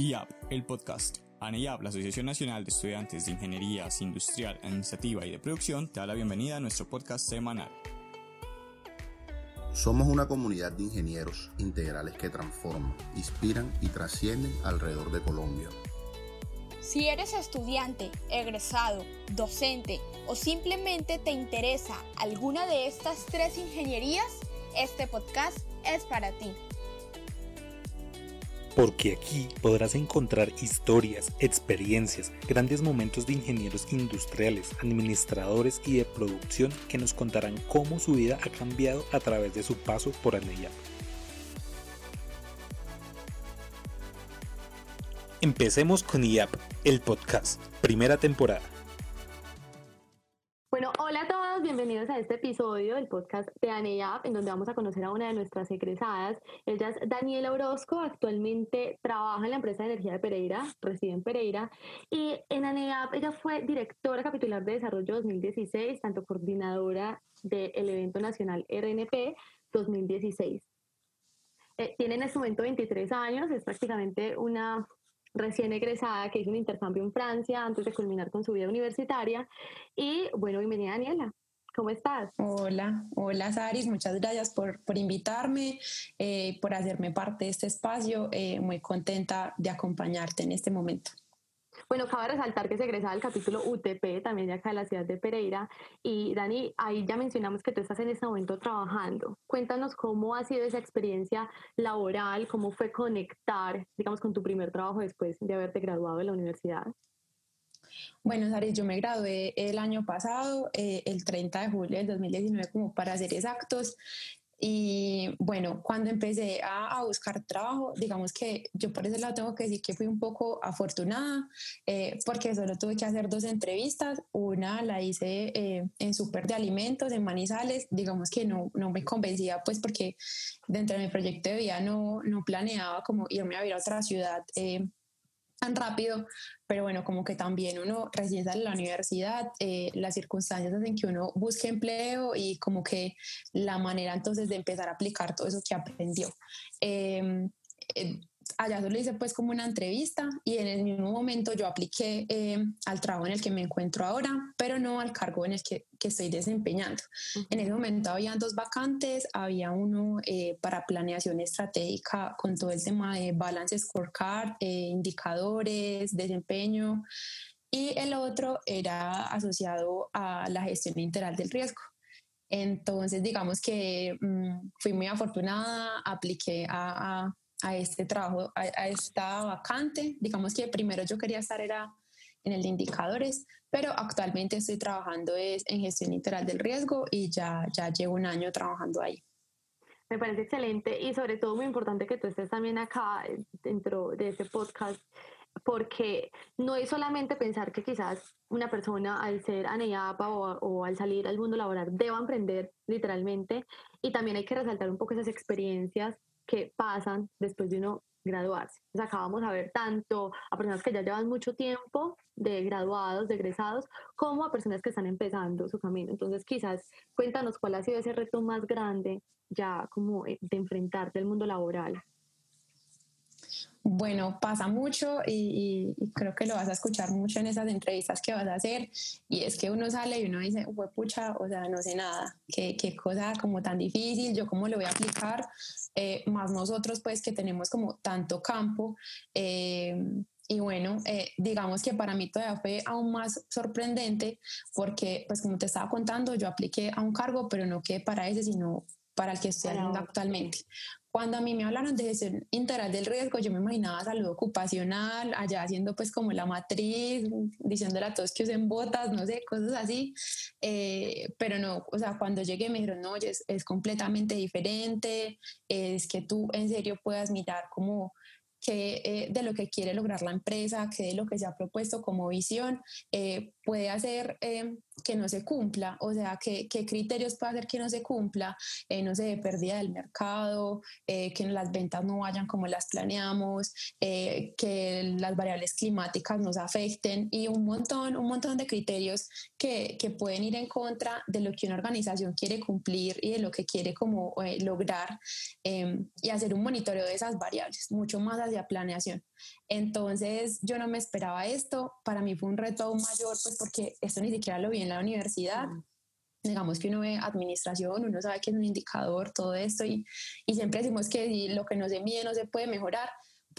IAP, el podcast. ANEIAP, la Asociación Nacional de Estudiantes de Ingenierías Industrial, Administrativa y de Producción, te da la bienvenida a nuestro podcast semanal. Somos una comunidad de ingenieros integrales que transforman, inspiran y trascienden alrededor de Colombia. Si eres estudiante, egresado, docente o simplemente te interesa alguna de estas tres ingenierías, este podcast es para ti porque aquí podrás encontrar historias, experiencias, grandes momentos de ingenieros industriales, administradores y de producción que nos contarán cómo su vida ha cambiado a través de su paso por ANEIAP. Empecemos con IAP, el podcast, primera temporada. Este episodio del podcast de ANEAP, en donde vamos a conocer a una de nuestras egresadas. Ella es Daniela Orozco, actualmente trabaja en la empresa de energía de Pereira, reside en Pereira, y en ANEAP ella fue directora capitular de desarrollo 2016, tanto coordinadora del evento nacional RNP 2016. Eh, tiene en este momento 23 años, es prácticamente una recién egresada que hizo un intercambio en Francia antes de culminar con su vida universitaria. Y bueno, bienvenida Daniela. ¿Cómo estás? Hola, hola Saris, muchas gracias por, por invitarme, eh, por hacerme parte de este espacio. Eh, muy contenta de acompañarte en este momento. Bueno, cabe resaltar que se egresaba el capítulo UTP, también de acá de la ciudad de Pereira. Y Dani, ahí ya mencionamos que tú estás en este momento trabajando. Cuéntanos cómo ha sido esa experiencia laboral, cómo fue conectar, digamos, con tu primer trabajo después de haberte graduado de la universidad. Bueno, Saris, yo me gradué el año pasado, eh, el 30 de julio del 2019, como para ser exactos, y bueno, cuando empecé a, buscar trabajo, digamos que yo por ese lado tengo que decir que fui un poco afortunada, eh, porque solo tuve que hacer dos entrevistas. Una la hice eh, en Super de Alimentos, en Manizales. Digamos que no, no me convencía, pues porque dentro de mi proyecto de vida no, no planeaba como irme a vivir a otra ciudad. Eh, tan rápido, pero bueno, como que también uno recién sale de la universidad, eh, las circunstancias hacen que uno busque empleo y como que la manera entonces de empezar a aplicar todo eso que aprendió. Em, eh, allá solo hice pues como una entrevista y en el mismo momento yo apliqué eh, al trabajo en el que me encuentro ahora, pero no al cargo en el que, que estoy desempeñando. En ese momento había dos vacantes, había uno eh, para planeación estratégica con todo el tema de balance scorecard, eh, indicadores, desempeño, y el otro era asociado a la gestión integral del riesgo. Entonces, digamos que mm, fui muy afortunada, apliqué a a este trabajo, a, esta vacante. Digamos que primero yo quería estar era en el de indicadores, pero actualmente estoy trabajando es en gestión integral del riesgo y ya, ya llevo un año trabajando ahí. Me parece excelente y sobre todo muy importante que tú estés también acá eh, dentro de este podcast porque no es solamente pensar que quizás una persona al ser ANEAPA o, o, al salir al mundo laboral deba emprender literalmente y también hay que resaltar un poco esas experiencias que pasan después de uno graduarse. Entonces acá vamos a ver tanto a personas que ya llevan mucho tiempo de graduados, de egresados, como a personas que están empezando su camino. Entonces quizás cuéntanos cuál ha sido ese reto más grande ya como de enfrentarte al mundo laboral. Bueno, pasa mucho y, creo que lo vas a escuchar mucho en esas entrevistas que vas a hacer y es que uno sale y uno dice, pucha, o sea, no sé nada, qué, qué cosa como tan difícil, yo cómo lo voy a aplicar, eh, más nosotros pues que tenemos como tanto campo. Eh, y bueno, eh, digamos que para mí todavía fue aún más sorprendente porque, pues como te estaba contando, yo apliqué a un cargo, pero no que para ese, sino para el que estoy haciendo actualmente. Cuando a mí me hablaron de gestión integral del riesgo, yo me imaginaba salud ocupacional, allá haciendo pues como la matriz, diciéndole a todos que usen botas, no sé, cosas así. Eh, pero no, o sea, cuando llegué me dijeron, no, es, es completamente diferente, es que tú en serio puedas mirar como que eh, de lo que quiere lograr la empresa, que de lo que se ha propuesto como visión, eh, puede hacer eh, que no se cumpla, o sea, qué, qué criterios puede hacer que no se cumpla, eh, no sé, pérdida del mercado, eh, que las ventas no vayan como las planeamos, que las variables climáticas nos afecten y un montón, un montón de criterios que, que, pueden ir en contra de lo que una organización quiere cumplir y de lo que quiere como lograr y hacer un monitoreo de esas variables, mucho más hacia planeación. Entonces yo no me esperaba esto, para mí fue un reto aún mayor, pues porque esto ni siquiera lo vi en la universidad. Digamos que uno ve administración, uno sabe que es un indicador, todo esto, y, y siempre decimos que lo que no se mide no se puede mejorar,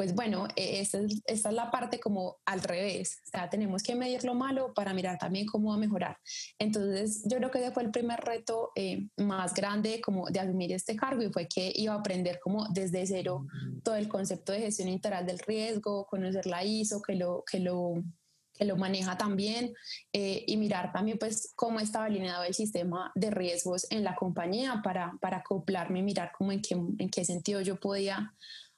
pues bueno, e, esta es, esta es, la parte como al revés, o sea, tenemos que medir lo malo para mirar también cómo va a mejorar. Entonces, yo creo que ese fue el primer reto eh, más grande como de asumir este cargo y fue que iba a aprender como desde cero todo el concepto de gestión integral del riesgo, conocer la ISO, que lo, que lo, que lo maneja también eh, y mirar también pues cómo estaba alineado el sistema de riesgos en la compañía para, para acoplarme, mirar cómo en qué, en qué sentido yo podía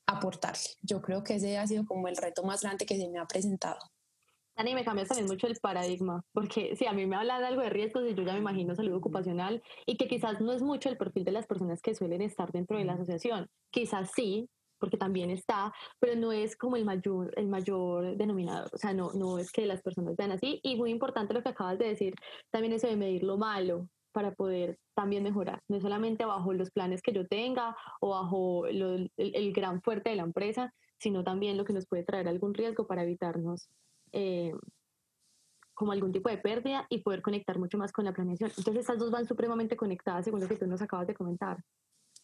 aportarle. Yo creo que ese ha sido como el reto más grande que se me ha presentado. Dani, me cambias también mucho el paradigma, porque si a mí me habla de algo de riesgos y yo ya me imagino salud ocupacional y que quizás no es mucho el perfil de las personas que suelen estar dentro de la asociación, quizás sí, porque también está, pero no es como el mayor, el mayor denominador, o sea, no, no es que las personas vean así y muy importante lo que acabas de decir, también eso de medir lo malo, para poder también mejorar, no solamente bajo los planes que yo tenga o bajo el, gran fuerte de la empresa, sino también lo que nos puede traer algún riesgo para evitarnos eh, como algún tipo de pérdida y poder conectar mucho más con la planeación. Entonces estas dos van supremamente conectadas según lo que tú nos acabas de comentar.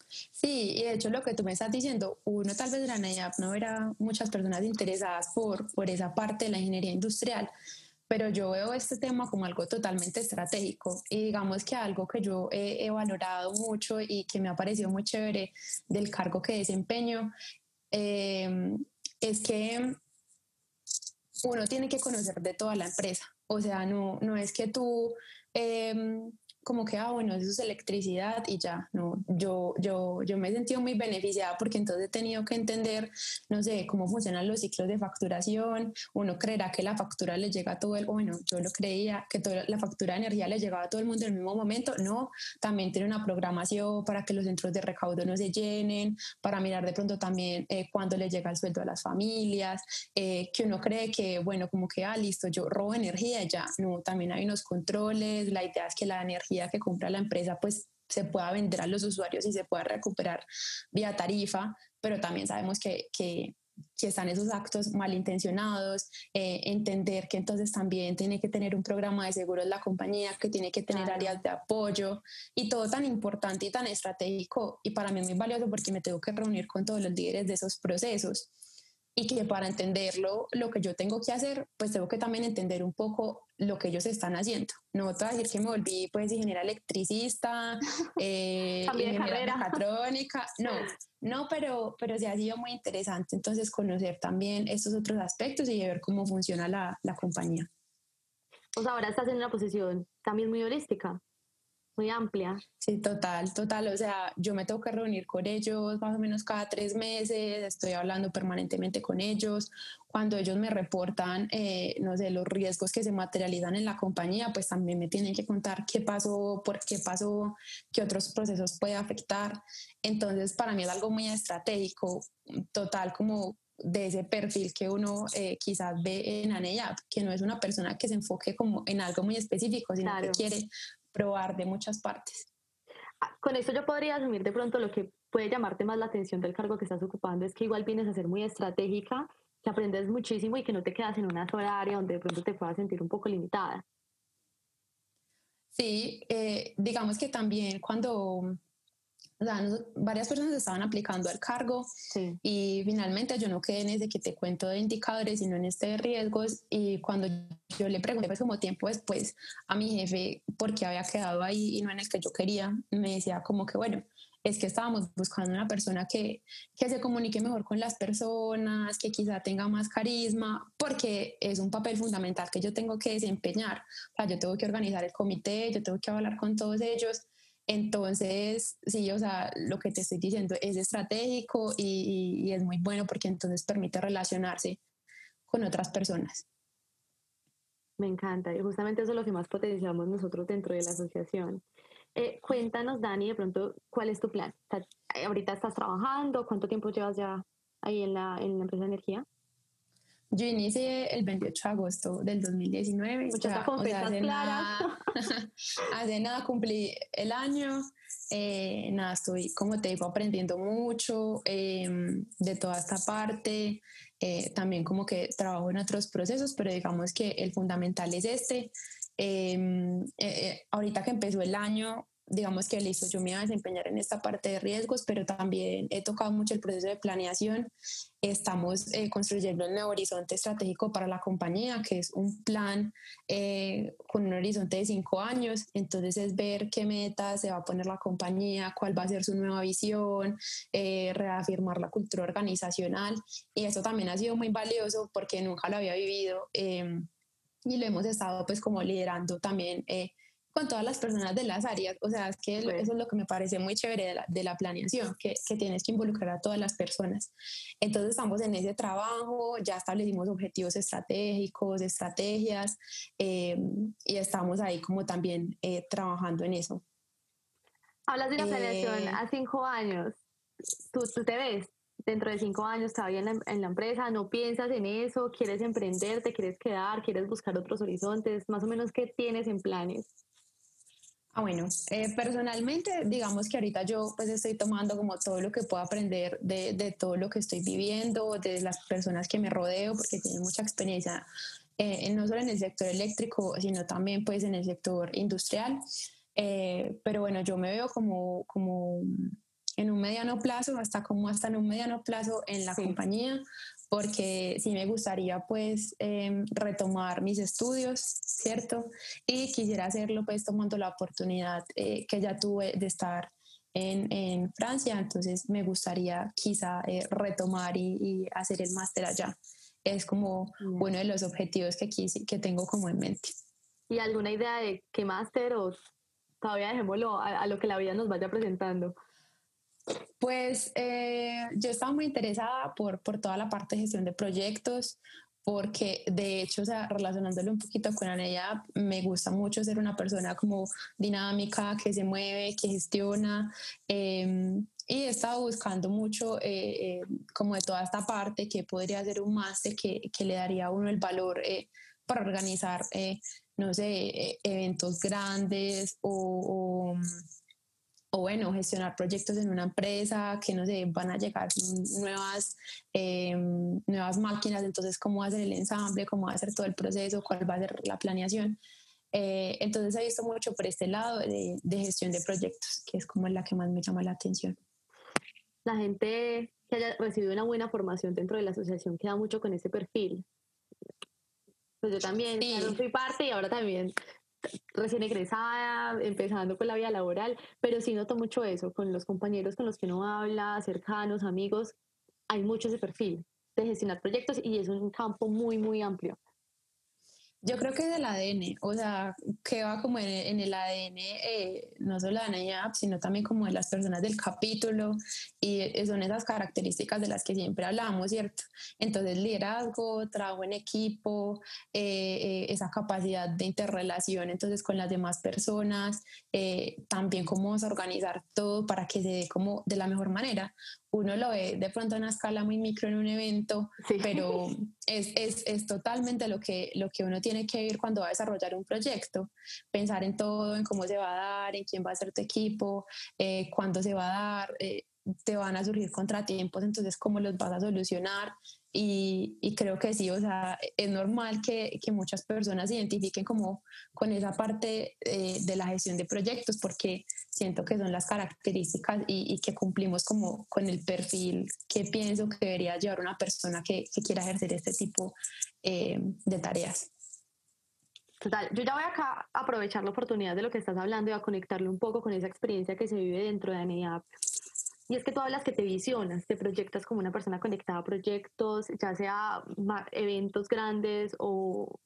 Sí, y de hecho lo que tú me estás diciendo, uno tal vez de la NAIAP no verá muchas personas interesadas por, por esa parte de la ingeniería industrial, pero yo veo este tema como algo totalmente estratégico y digamos que algo que yo he, valorado mucho y que me ha parecido muy chévere del cargo que desempeño em, es que uno tiene que conocer de toda la empresa. O sea, no, no es que tú em, como que, ah, bueno, eso es electricidad y ya, no, yo, yo, yo me he sentido muy beneficiada porque entonces he tenido que entender, no sé, cómo funcionan los ciclos de facturación, uno creerá que la factura le llega a todo el, bueno, yo lo creía, que toda la factura de energía le llegaba a todo el mundo en el mismo momento, no, también tiene una programación para que los centros de recaudo no se llenen, para mirar de pronto también eh, cuándo le llega el sueldo a las familias, eh, que uno cree que, bueno, como que, ah, listo, yo robo energía, ya, no, también hay unos controles, la idea es que la energía que compra la empresa pues se pueda vender a los usuarios y se pueda recuperar vía tarifa, pero también sabemos que, que, que están esos actos malintencionados, eh, entender que entonces también tiene que tener un programa de seguros la compañía, que tiene que tener áreas de apoyo y todo tan importante y tan estratégico y para mí es muy valioso porque me tengo que reunir con todos los líderes de esos procesos y que para entenderlo, lo que yo tengo que hacer, pues tengo que también entender un poco lo que ellos están haciendo. No te voy a decir que me volví pues ingeniera electricista, eh, ingeniera mecatrónica, no, no, pero, pero sí ha sido muy interesante entonces conocer también estos otros aspectos y ver cómo funciona la, la compañía. Pues ahora estás en una posición también muy holística, muy amplia. Sí, total, total. O sea, yo me tengo que reunir con ellos más o menos cada tres meses, estoy hablando permanentemente con ellos. Cuando ellos me reportan, eh, no sé, los riesgos que se materializan en la compañía, pues también me tienen que contar qué pasó, por qué pasó, qué otros procesos puede afectar. Entonces, para mí es algo muy estratégico, total, como de ese perfil que uno eh, quizás ve en ANEYAP, que no es una persona que se enfoque como en algo muy específico, sino que quiere probar de muchas partes. Ah, con esto yo podría asumir de pronto lo que puede llamarte más la atención del cargo que estás ocupando es que igual vienes a ser muy estratégica, que aprendes muchísimo y que no te quedas en una sola área donde de pronto te puedas sentir un poco limitada. Sí, eh, digamos que también cuando o sea, varias personas estaban aplicando al cargo y finalmente yo no quedé en ese que te cuento de indicadores, sino en este de riesgos. Y cuando yo le pregunté, pues como tiempo después a mi jefe por qué había quedado ahí y no en el que yo quería, me decía como que, bueno, es que estábamos buscando una persona que, que se comunique mejor con las personas, que quizá tenga más carisma, porque es un papel fundamental que yo tengo que desempeñar. O sea, yo tengo que organizar el comité, yo tengo que hablar con todos ellos entonces, sí, o sea, lo que te estoy diciendo es estratégico y, es muy bueno porque entonces permite relacionarse con otras personas. Me encanta y justamente eso es lo que más potenciamos nosotros dentro de la asociación. Eh, cuéntanos, Dani, de pronto, ¿cuál es tu plan? ¿Ahorita estás trabajando? ¿Cuánto tiempo llevas ya ahí en la, en la empresa de energía? Yo inicié el 28 de agosto del 2019. Muchas hace Nada, hace nada cumplí el año. Eh, nada, estoy, como te digo, aprendiendo mucho em, de toda esta parte. Eh, también como que trabajo en otros procesos, pero digamos que el fundamental es este. Em, eh, ahorita que empezó el año, digamos que listo, yo me iba a desempeñar en esta parte de riesgos, pero también he tocado mucho el proceso de planeación. Estamos eh, construyendo el nuevo horizonte estratégico para la compañía, que es un plan eh, con un horizonte de cinco años. Entonces es ver qué metas se va a poner la compañía, cuál va a ser su nueva visión, eh, reafirmar la cultura organizacional. Y eso también ha sido muy valioso porque nunca lo había vivido em, y lo hemos estado pues como liderando también con todas las personas de las áreas. O sea, es que eso es lo que me parece muy chévere de la, de la planeación, que, que, tienes que involucrar a todas las personas. Entonces estamos en ese trabajo, ya establecimos objetivos estratégicos, estrategias, eh, y estamos ahí como también eh, trabajando en eso. Hablas de la planeación eh, a cinco años. ¿Tú, ¿Tú, te ves dentro de cinco años todavía en la, en la empresa? ¿No piensas en eso? ¿Quieres emprender? ¿Te quieres quedar? ¿Quieres buscar otros horizontes? Más o menos, ¿qué tienes en planes? Ah, bueno, eh, personalmente, digamos que ahorita yo pues estoy tomando como todo lo que puedo aprender de, de, todo lo que estoy viviendo, de las personas que me rodeo, porque tienen mucha experiencia, eh, no solo en el sector eléctrico, sino también pues en el sector industrial. Eh, pero bueno, yo me veo como, como en un mediano plazo, hasta como hasta en un mediano plazo en la compañía, porque sí me gustaría pues em, retomar mis estudios, ¿cierto? Y quisiera hacerlo pues tomando la oportunidad eh, que ya tuve de estar en, en, Francia, entonces me gustaría quizá eh, retomar y, y, hacer el máster allá. Es como uno de los objetivos que, quise, que tengo como en mente. ¿Y alguna idea de qué máster o todavía dejémoslo a, a lo que la vida nos vaya presentando? Pues eh, yo estaba muy interesada por, por toda la parte de gestión de proyectos, porque de hecho, o sea, relacionándolo un poquito con Aneya, me gusta mucho ser una persona como dinámica, que se mueve, que gestiona. Em, y he estado buscando mucho eh, eh, como de toda esta parte que podría ser un máster que, que, le daría a uno el valor para organizar, no sé, eventos grandes o o bueno, gestionar proyectos en una empresa, que no sé, van a llegar nuevas, eh, nuevas máquinas, entonces cómo va a ser el ensamble, cómo va a ser todo el proceso, cuál va a ser la planeación. Eh, entonces he visto mucho por este lado de, de, gestión de proyectos, que es como la que más me llama la atención. La gente que haya recibido una buena formación dentro de la asociación queda mucho con ese perfil. Pues yo también, sí. soy parte y ahora también recién egresada, empezando con la vida laboral, pero sí noto mucho eso, con los compañeros con los que uno habla, cercanos, amigos, hay mucho ese perfil de gestionar proyectos y es un campo muy, muy amplio. Yo creo que es del ADN, o sea, que va como en, el ADN, eh, no solo de ANAYAP, sino también como de las personas del capítulo, y son esas características de las que siempre hablamos, ¿cierto? Entonces, liderazgo, trabajo en equipo, eh, eh, esa capacidad de interrelación entonces con las demás personas, también cómo organizar todo para que se dé como de la mejor manera uno lo ve de pronto a una escala muy micro en un evento, pero es, es, es, totalmente lo que, lo que uno tiene que ir cuando va a desarrollar un proyecto, pensar en todo, en cómo se va a dar, en quién va a ser tu equipo, eh, cuándo se va a dar, eh, te van a surgir contratiempos, entonces cómo los vas a solucionar. Y, y creo que sí, o sea, es normal que, que muchas personas se identifiquen como con esa parte eh, de la gestión de proyectos, porque siento que son las características y, y, que cumplimos como con el perfil que pienso que debería llevar una persona que, que quiera ejercer este tipo eh, de tareas. Total, yo ya voy acá a aprovechar la oportunidad de lo que estás hablando y a conectarlo un poco con esa experiencia que se vive dentro de ANEAP y es que tú hablas que te visionas, te proyectas como una persona conectada a proyectos, ya sea eventos grandes o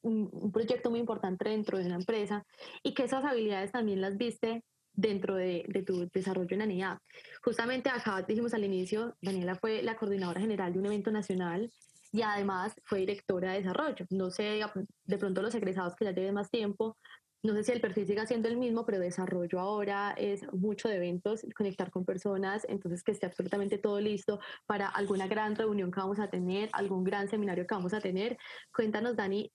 un, proyecto muy importante dentro de una empresa, y que esas habilidades también las viste dentro de, tu desarrollo en ANIA. Justamente acá dijimos al inicio, Daniela fue la coordinadora general de un evento nacional y además fue directora de desarrollo. No sé, de pronto los egresados que ya lleven más tiempo, no sé si el perfil siga siendo el mismo, pero desarrollo ahora es mucho de eventos, conectar con personas, entonces que esté absolutamente todo listo para alguna gran reunión que vamos a tener, algún gran seminario que vamos a tener. Cuéntanos, Dani,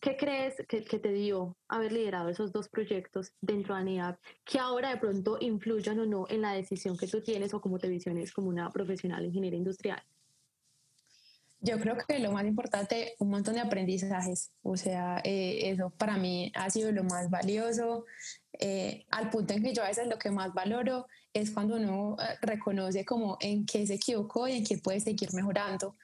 ¿Qué crees que, te dio haber liderado esos dos proyectos dentro de ANEAP que ahora de pronto influyan o no en la decisión que tú tienes o cómo te visiones como una profesional ingeniera industrial? Yo creo que lo más importante, un montón de aprendizajes. O sea, eh, eso para mí ha sido lo más valioso. Eh, al punto en que yo a veces lo que más valoro es cuando uno eh, reconoce como en qué se equivocó y en qué puede seguir mejorando.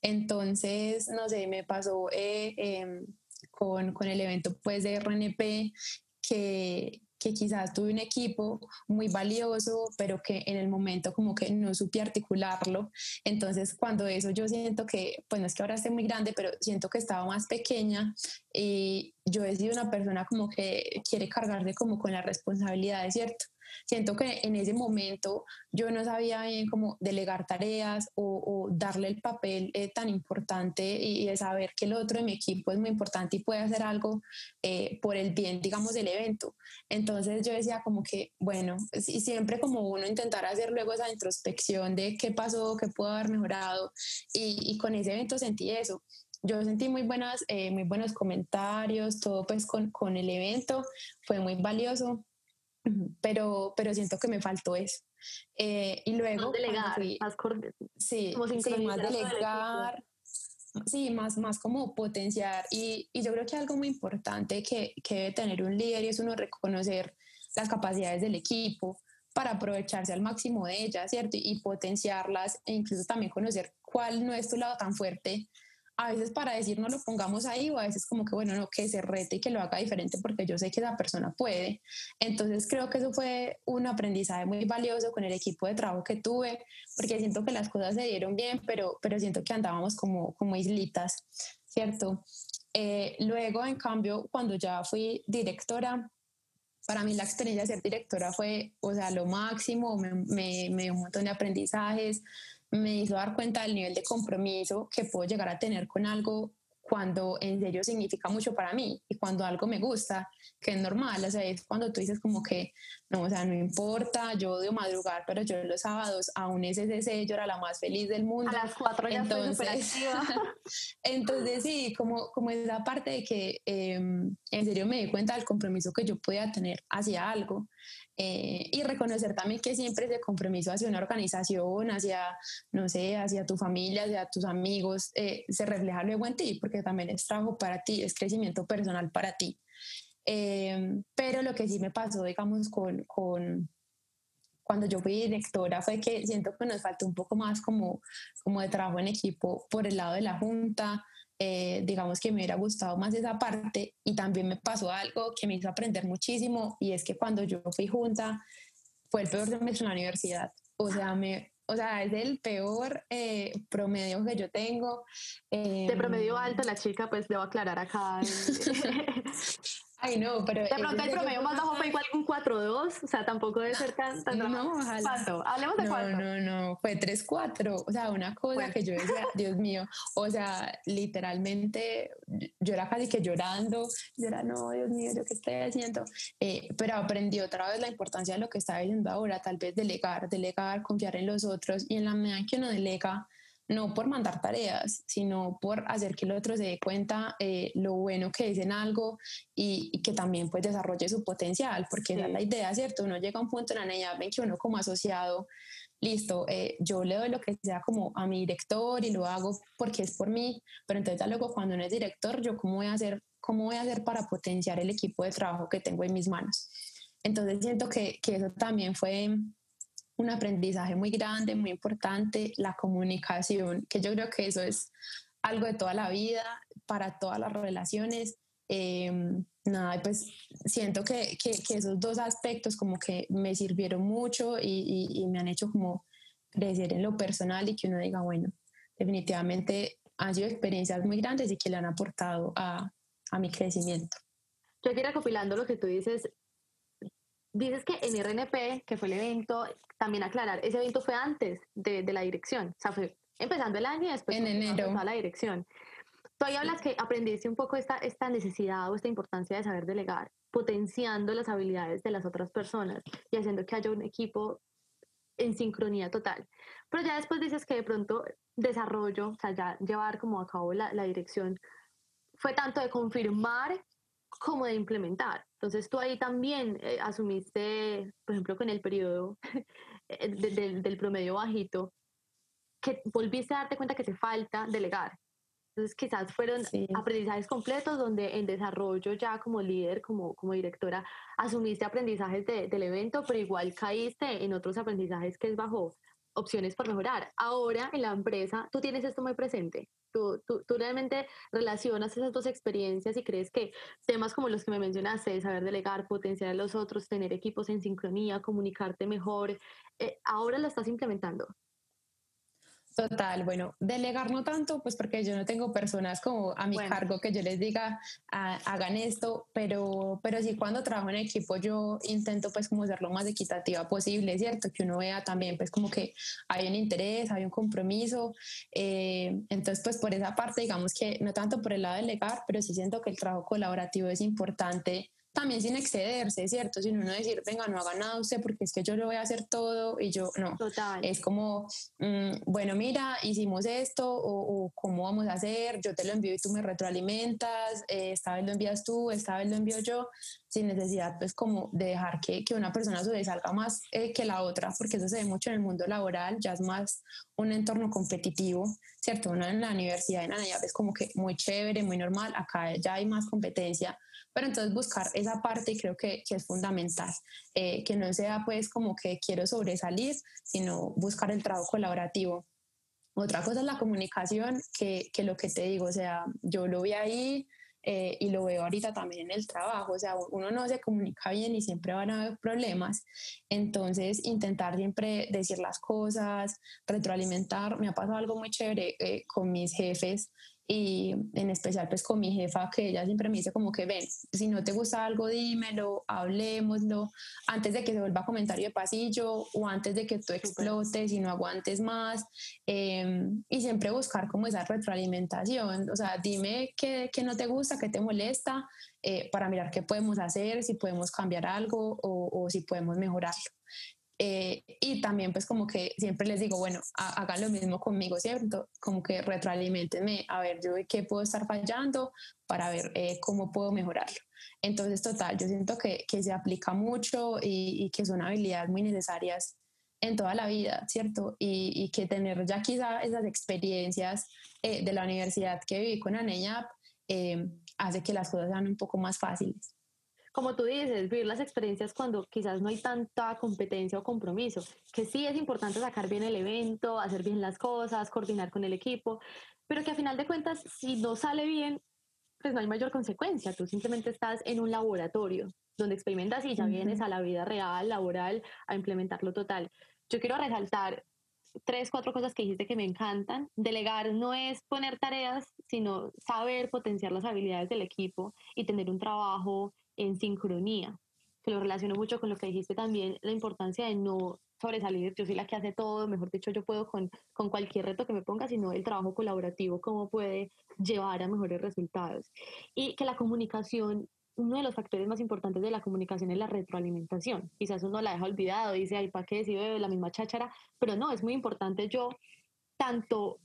Entonces, no sé, me pasó em, con, con el evento pues de RNP que, que quizás tuve un equipo muy valioso, pero que en el momento como que no supe articularlo. Entonces, cuando eso yo siento que, pues no es que ahora esté muy grande, pero siento que estaba más pequeña y yo he sido una persona como que quiere cargarse como con la responsabilidad, ¿cierto? Siento que en ese momento yo no sabía bien cómo delegar tareas o, darle el papel eh, tan importante y, de saber que el otro de mi equipo es muy importante y puede hacer algo eh, por el bien, digamos, del evento. Entonces yo decía como que, bueno, y siempre como uno intentar hacer luego esa introspección de qué pasó, qué puedo haber mejorado y, con ese evento sentí eso yo sentí muy, buenas, eh, muy buenos comentarios, todo pues con, con, el evento, fue muy valioso pero, pero siento que me faltó eso. Eh, y luego... Más delegar, más Sí, sí más delegar. Sí, más, más como potenciar. Y, y, yo creo que algo muy importante que, que debe tener un líder es uno reconocer las capacidades del equipo para aprovecharse al máximo de ellas, ¿cierto? Y, y potenciarlas e incluso también conocer cuál no es tu lado tan fuerte a veces para decir no lo pongamos ahí o a veces como que bueno, no, que se rete y que lo haga diferente porque yo sé que esa persona puede. Entonces creo que eso fue un aprendizaje muy valioso con el equipo de trabajo que tuve porque siento que las cosas se dieron bien, pero, pero siento que andábamos como, como islitas, ¿cierto? Eh, luego, en cambio, cuando ya fui directora, para mí la experiencia de ser directora fue, o sea, lo máximo, me, me, me dio un montón de aprendizajes, me hizo dar cuenta del nivel de compromiso que puedo llegar a tener con algo cuando en serio significa mucho para mí y cuando algo me gusta, que es normal, o sea, es cuando tú dices como que, no, o sea, no importa, yo odio madrugar, pero yo los sábados, aún ese ese yo era la más feliz del mundo. A las cuatro ya entonces, entonces sí, como, como esa parte de que em, en serio me di cuenta del compromiso que yo podía tener hacia algo eh, y reconocer también que siempre ese compromiso hacia una organización, hacia, no sé, hacia tu familia, hacia tus amigos, eh, se refleja luego en ti, porque también es trabajo para ti, es crecimiento personal para ti. Eh, pero lo que sí me pasó, digamos, con, con, cuando yo fui directora fue que siento que nos faltó un poco más como, como de trabajo en equipo por el lado de la junta, eh, digamos que me hubiera gustado más esa parte y también me pasó algo que me hizo aprender muchísimo y es que cuando yo fui junta fue el peor semestre en la universidad. O sea, me, o sea, es el peor eh, promedio que yo tengo. de promedio em, alto, la chica, pues debo aclarar acá. Ay, no, pero... De pronto el promedio más bajo fue igual un 4-2, o sea, tampoco debe ser tan... tan no, ojalá. ¿Cuánto? Hablemos de no, cuánto. No, no, fue 3-4, o sea, una cosa que yo decía, Dios mío, o sea, literalmente yo era casi que llorando, yo era, no, Dios mío, ¿yo qué estoy haciendo? Eh, pero aprendí otra vez la importancia de lo que estaba diciendo ahora, tal vez delegar, delegar, confiar en los otros, y en la medida que uno delega, no por mandar tareas, sino por hacer que el otro se dé cuenta eh, lo bueno que es en algo y, que también pues desarrolle su potencial, porque esa es la idea, ¿cierto? Uno llega a un punto en la en que uno como asociado, listo, eh, yo le doy lo que sea como a mi director y lo hago porque es por mí, pero entonces ya luego cuando uno es director, yo cómo voy a hacer, cómo voy a hacer para potenciar el equipo de trabajo que tengo en mis manos. Entonces siento que, que eso también fue un aprendizaje muy grande, muy importante, la comunicación, que yo creo que eso es algo de toda la vida, para todas las relaciones. Em, nada, pues siento que, que, esos dos aspectos como que me sirvieron mucho y, y, me han hecho como crecer en lo personal y que uno diga, bueno, definitivamente han sido experiencias muy grandes y que le han aportado a, a mi crecimiento. Yo aquí recopilando lo que tú dices, dices que en RNP, que fue el evento, también aclarar, ese evento fue antes de, de la dirección, o sea, fue empezando el año y después en enero. toda la dirección. Tú ahí hablas que aprendiste un poco esta, esta necesidad o esta importancia de saber delegar, potenciando las habilidades de las otras personas y haciendo que haya un equipo en sincronía total. Pero ya después dices que de pronto desarrollo, o sea, ya llevar como a cabo la, la dirección, fue tanto de confirmar como de implementar. Entonces tú ahí también eh, asumiste, por ejemplo, con el periodo eh, del promedio bajito, que volviste a darte cuenta que te falta delegar. Entonces quizás fueron aprendizajes completos donde en desarrollo ya como líder, como, como directora, asumiste aprendizajes del evento, pero igual caíste en otros aprendizajes que es bajo opciones por mejorar. Ahora en la empresa tú tienes esto muy presente. Tú, tú, tú, realmente relacionas esas dos experiencias y crees que temas como los que me mencionaste, saber delegar, potenciar a los otros, tener equipos en sincronía, comunicarte mejor, eh, ahora lo estás implementando. Total, bueno, delegar no tanto, pues porque yo no tengo personas como a mi cargo que yo les diga ah, hagan esto, pero, pero sí cuando trabajo en equipo yo intento pues como ser lo más equitativa posible, ¿cierto? Que uno vea también pues como que hay un interés, hay un compromiso, eh, entonces pues por esa parte digamos que no tanto por el lado de delegar, pero sí siento que el trabajo colaborativo es importante también sin excederse, ¿cierto? Sin uno decir, venga, no haga nada usted porque es que yo lo voy a hacer todo y yo no. Total. Es como, mm, bueno, mira, hicimos esto o, cómo vamos a hacer, yo te lo envío y tú me retroalimentas, eh, esta vez lo envías tú, esta vez lo envío yo, sin necesidad pues como de dejar que, que una persona sobresalga más eh, que la otra, porque eso se ve mucho en el mundo laboral, ya es más un entorno competitivo, ¿cierto? Uno en la universidad en Anaya es como que muy chévere, muy normal, acá ya hay más competencia pero entonces buscar esa parte creo que, que es fundamental, eh, que no sea pues como que quiero sobresalir, sino buscar el trabajo colaborativo. Otra cosa es la comunicación, que, que lo que te digo, o sea, yo lo vi ahí, eh, y lo veo ahorita también en el trabajo, o sea, uno no se comunica bien y siempre van a haber problemas, entonces intentar siempre decir las cosas, retroalimentar, me ha pasado algo muy chévere eh, con mis jefes, y en especial pues con mi jefa que ella siempre me dice como que ven, si no te gusta algo dímelo, hablemoslo, antes de que se vuelva comentario de pasillo o antes de que tú explotes y no aguantes más em, y siempre buscar como esa retroalimentación, o sea, dime qué, qué no te gusta, qué te molesta eh, para mirar qué podemos hacer, si podemos cambiar algo o, o si podemos mejorarlo. Eh, y también pues como que siempre les digo, bueno, hagan lo mismo conmigo, ¿cierto? Como que retroalimentenme, a ver, yo qué puedo estar fallando para ver eh, cómo puedo mejorarlo. Entonces, total, yo siento que, que se aplica mucho y, que son habilidades muy necesarias en toda la vida, ¿cierto? Y, y que tener ya quizá esas experiencias eh, de la universidad que viví con ANEñap hace que las cosas sean un poco más fáciles como tú dices, vivir las experiencias cuando quizás no hay tanta competencia o compromiso, que sí es importante sacar bien el evento, hacer bien las cosas, coordinar con el equipo, pero que a final de cuentas, si no sale bien, pues no hay mayor consecuencia, tú simplemente estás en un laboratorio donde experimentas y ya vienes a la vida real, laboral, a implementarlo total. Yo quiero resaltar tres, cuatro cosas que dijiste que me encantan. Delegar no es poner tareas, sino saber potenciar las habilidades del equipo y tener un trabajo en sincronía, que lo relaciono mucho con lo que dijiste también, la importancia de no sobresalir, yo soy la que hace todo, mejor dicho, yo puedo con, con cualquier reto que me ponga, sino el trabajo colaborativo, cómo puede llevar a mejores resultados. Y que la comunicación uno de los factores más importantes de la comunicación es la retroalimentación. Quizás uno la deja olvidado, dice, ay, ¿para qué? Si veo la misma cháchara, pero no, es muy importante yo tanto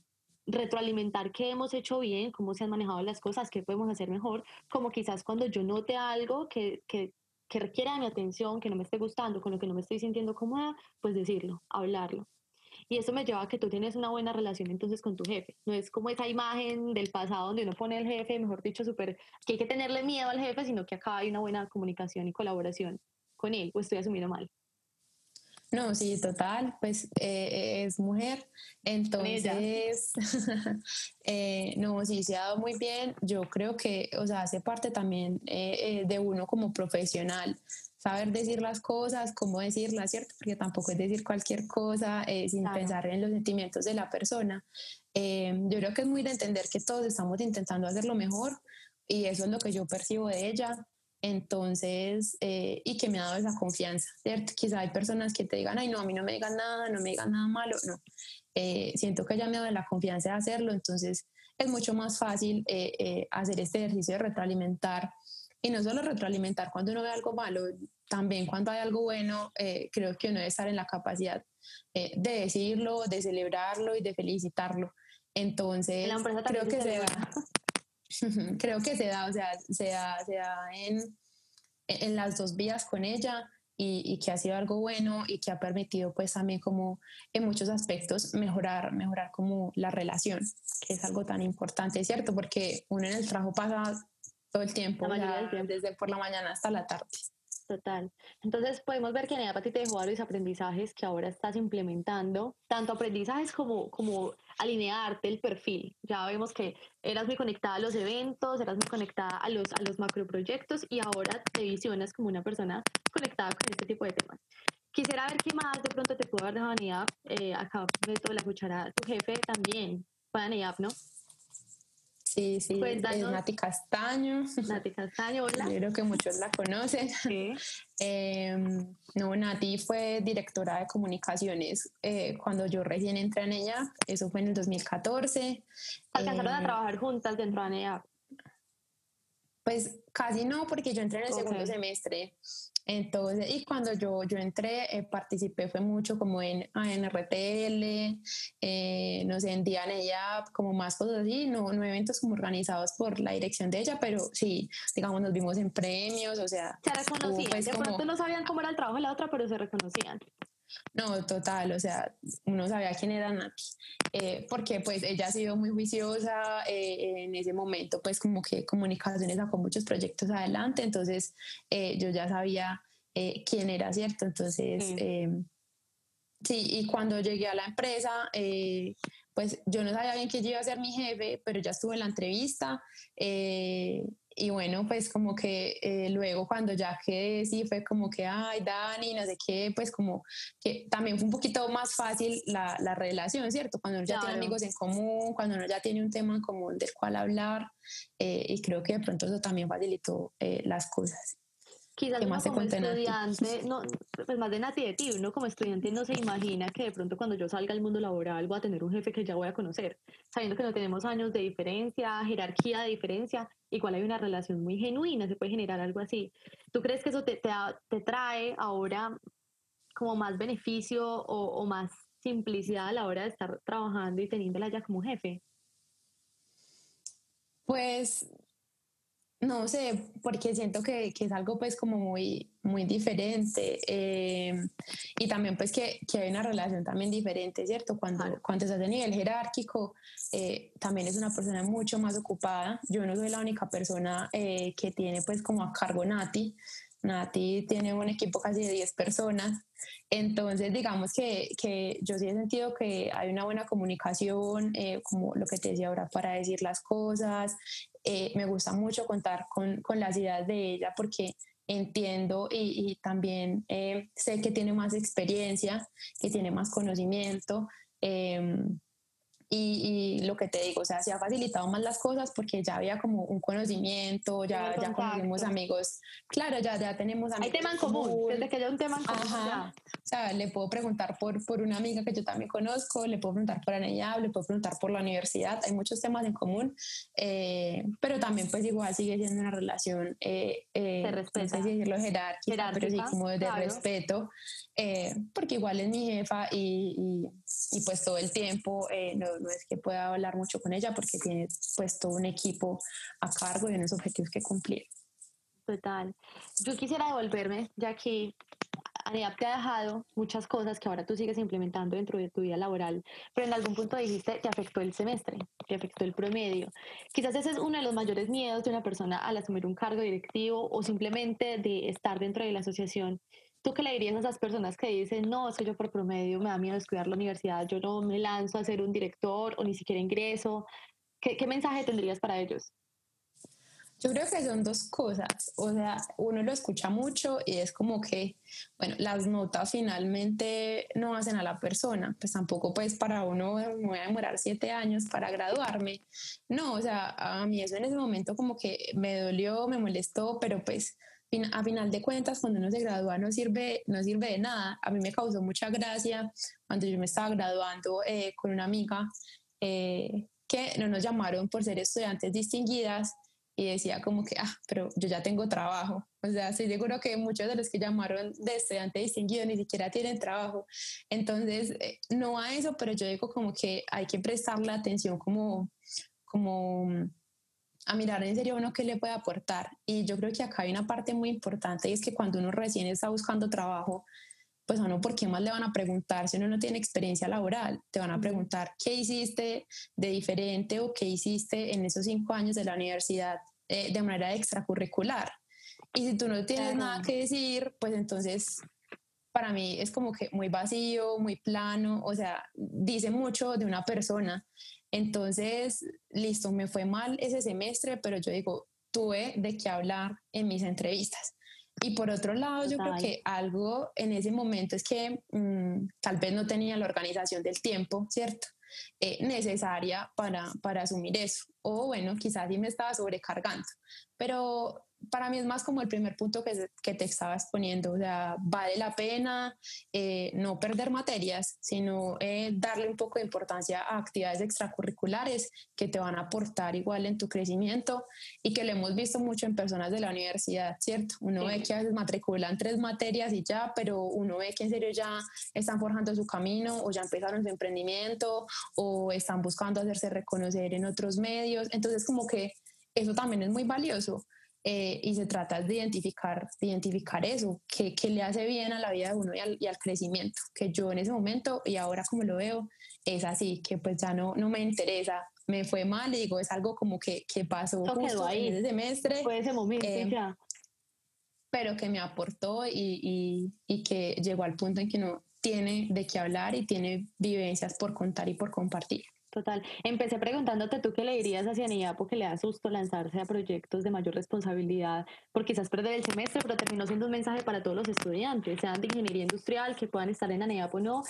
retroalimentar qué hemos hecho bien, cómo se han manejado las cosas, qué podemos hacer mejor, como quizás cuando yo note algo que, que, que requiera de mi atención, que no me esté gustando, con lo que no me estoy sintiendo cómoda, pues decirlo, hablarlo. Y eso me lleva a que tú tienes una buena relación entonces con tu jefe. No es como esa imagen del pasado donde uno pone al jefe, mejor dicho, súper, que hay que tenerle miedo al jefe, sino que acá hay una buena comunicación y colaboración con él, o estoy asumiendo mal. No, sí, total, pues eh, es mujer, entonces, eh, no, sí, se ha dado muy bien, yo creo que, o sea, hace parte también eh, de uno como profesional, saber decir las cosas, cómo decirlas, ¿cierto? Porque tampoco es decir cualquier cosa sin pensar en los sentimientos de la persona. yo creo que es muy de entender que todos estamos intentando hacer lo mejor y eso es lo que yo percibo de ella. Entonces, eh, y que me ha dado esa confianza, ¿cierto? Quizá hay personas que te digan, ay, no, a mí no me digan nada, no me digan nada malo, no. eh, siento que ella me da la confianza de hacerlo, entonces es mucho más fácil eh, hacer este ejercicio de retroalimentar y no solo retroalimentar cuando uno ve algo malo, también cuando hay algo bueno, creo que uno debe estar en la capacidad de decirlo, de celebrarlo y de felicitarlo. Entonces, creo que se da, creo que se da, o sea, se da, se da en, en las dos vías con ella y, que ha sido algo bueno y que ha permitido pues también como en muchos aspectos mejorar, mejorar como la relación, que es algo tan importante, ¿cierto? Porque uno en el trabajo pasa todo el tiempo, desde por la mañana hasta la tarde. Total. Entonces podemos ver que Nea ti te dejó varios aprendizajes que ahora estás implementando, tanto aprendizajes como, como alinearte el perfil. Ya vemos que eras muy conectada a los eventos, eras muy conectada a los, a los macroproyectos y ahora te visionas como una persona conectada con este tipo de temas. Quisiera ver qué más de pronto te puedo haber dejado Nea, eh, acá de la cucharada. Tu jefe también fue ¿no? Sí, sí, es Nati Castaño. Nati Castaño, hola. creo que muchos la conocen. Sí. Em, no, Nati fue directora de comunicaciones eh, cuando yo recién entré en ella, eso fue en el 2014. ¿Alcanzaron a eh, trabajar juntas dentro de ella? Pues casi no, porque yo entré en el segundo semestre. Entonces, y cuando yo, yo entré, eh, participé, fue mucho como en, ah, en RTL, eh, no sé, en Diana como más cosas así, no, no eventos como organizados por la dirección de ella, pero sí, digamos, nos vimos en premios, o sea. Se reconocían, pues, de pronto no sabían cómo era el trabajo de la otra, pero se reconocían. No, total, o sea, uno sabía quién era Nati, eh, porque pues ella ha sido muy juiciosa eh, en ese momento, pues como que comunicaciones sacó muchos proyectos adelante, entonces eh, yo ya sabía quién era, ¿cierto? Entonces, sí, y cuando llegué a la empresa, pues yo no sabía bien quién iba a ser mi jefe, pero ya estuve en la entrevista y bueno, pues como que eh, luego cuando ya quedé, sí, fue como que, ay, Dani, no sé qué, pues como que también fue un poquito más fácil la, la relación, ¿cierto? Cuando uno ya tiene amigos en común, cuando uno ya tiene un tema en común del cual hablar, eh, y creo que de pronto eso también facilitó eh, las cosas. Quizás uno como estudiante, no, pues más de Nati de ti, uno como estudiante no se imagina que de pronto cuando yo salga al mundo laboral voy a tener un jefe que ya voy a conocer, sabiendo que no tenemos años de diferencia, jerarquía de diferencia, igual hay una relación muy genuina, se puede generar algo así. ¿Tú crees que eso te, te, te trae ahora como más beneficio o, o más simplicidad a la hora de estar trabajando y teniéndola ya como jefe? Pues no sé, porque siento que, que, es algo pues como muy, muy diferente eh, y también pues que, que, hay una relación también diferente, ¿cierto? Cuando, cuando estás a nivel jerárquico, eh, también es una persona mucho más ocupada. Yo no soy la única persona eh, que tiene pues como a cargo Nati. Nati tiene un equipo casi de 10 personas. Entonces, digamos que, que, yo sí he sentido que hay una buena comunicación, como lo que te decía ahora, para decir las cosas, eh, me gusta mucho contar con, con, las ideas de ella porque entiendo y, también eh, sé que tiene más experiencia, que tiene más conocimiento. Em, y, lo que te digo, o sea, se ha facilitado más las cosas porque ya había como un conocimiento, ya, ya conocemos amigos, claro, ya, ya tenemos amigos. Hay tema en común, desde que haya un tema en común. O sea, le puedo preguntar por, por una amiga que yo también conozco, le puedo preguntar por Anella, le puedo preguntar por la universidad, hay muchos temas en común, eh, pero también pues igual sigue siendo una relación, eh, eh, de respeto. no sé si decirlo jerárquica, pero sí como de respeto, eh, porque igual es mi jefa y, y, y pues todo el tiempo no no es que pueda hablar mucho con ella porque tiene pues todo un equipo a cargo y unos objetivos que cumplir. Total. Yo quisiera devolverme, ya que ANEAP te ha dejado muchas cosas que ahora tú sigues implementando dentro de tu vida laboral, pero en algún punto dijiste te afectó el semestre, te afectó el promedio. Quizás ese es uno de los mayores miedos de una persona al asumir un cargo directivo o simplemente de estar dentro de la asociación ¿Tú qué le dirías a esas personas que dicen, no, es yo por promedio me da miedo estudiar la universidad, yo no me lanzo a ser un director o ni siquiera ingreso? ¿Qué, qué mensaje tendrías para ellos? Yo creo que son dos cosas. O sea, uno lo escucha mucho y es como que, bueno, las notas finalmente no hacen a la persona. Pues tampoco, pues para uno me voy a demorar siete años para graduarme. No, o sea, a mí eso en ese momento como que me dolió, me molestó, pero pues a final de cuentas, cuando uno se gradúa no sirve, no sirve de nada. A mí me causó mucha gracia cuando yo me estaba graduando eh, con una amiga eh, que no nos llamaron por ser estudiantes distinguidas y decía como que, ah, pero yo ya tengo trabajo. O sea, estoy seguro que muchos de los que llamaron de estudiante distinguido ni siquiera tienen trabajo. Entonces, eh, no a eso, pero yo digo como que hay que prestarle atención como, como a mirar en serio uno qué le puede aportar. Y yo creo que acá hay una parte muy importante y es que cuando uno recién está buscando trabajo, pues a uno, ¿por qué más le van a preguntar si uno no tiene experiencia laboral? Te van a preguntar qué hiciste de diferente o qué hiciste en esos cinco años de la universidad eh, de manera extracurricular. Y si tú no tienes nada que decir, pues entonces para mí es como que muy vacío, muy plano, o sea, dice mucho de una persona. Entonces, listo, me fue mal ese semestre, pero yo digo, tuve de qué hablar en mis entrevistas. Y por otro lado, yo creo que algo en ese momento es que mm, tal vez no tenía la organización del tiempo, ¿cierto? Eh, necesaria para, para asumir eso. O bueno, quizás sí me estaba sobrecargando. Pero para mí es más como el primer punto que, que te estaba exponiendo, o sea, vale la pena eh, no perder materias, sino eh, darle un poco de importancia a actividades extracurriculares que te van a aportar igual en tu crecimiento y que lo hemos visto mucho en personas de la universidad, ¿cierto? Uno ve que a veces matriculan tres materias y ya, pero uno ve que en serio ya están forjando su camino o ya empezaron su emprendimiento o están buscando hacerse reconocer en otros medios, entonces como que eso también es muy valioso eh, y se trata de identificar, de identificar eso, que, que, le hace bien a la vida de uno y al, y al, crecimiento, que yo en ese momento y ahora como lo veo, es así, que pues ya no, no me interesa, me fue mal y digo, es algo como que, que pasó justo ahí. en ese semestre. Fue ese momento eh, ya. Pero que me aportó y, y, y que llegó al punto en que uno tiene de qué hablar y tiene vivencias por contar y por compartir. Total. Empecé preguntándote tú qué le dirías a Cianía porque le da susto lanzarse a proyectos de mayor responsabilidad, por quizás perder el semestre, pero terminó siendo un mensaje para todos los estudiantes, sean de ingeniería industrial, que puedan estar en ANEAP o no,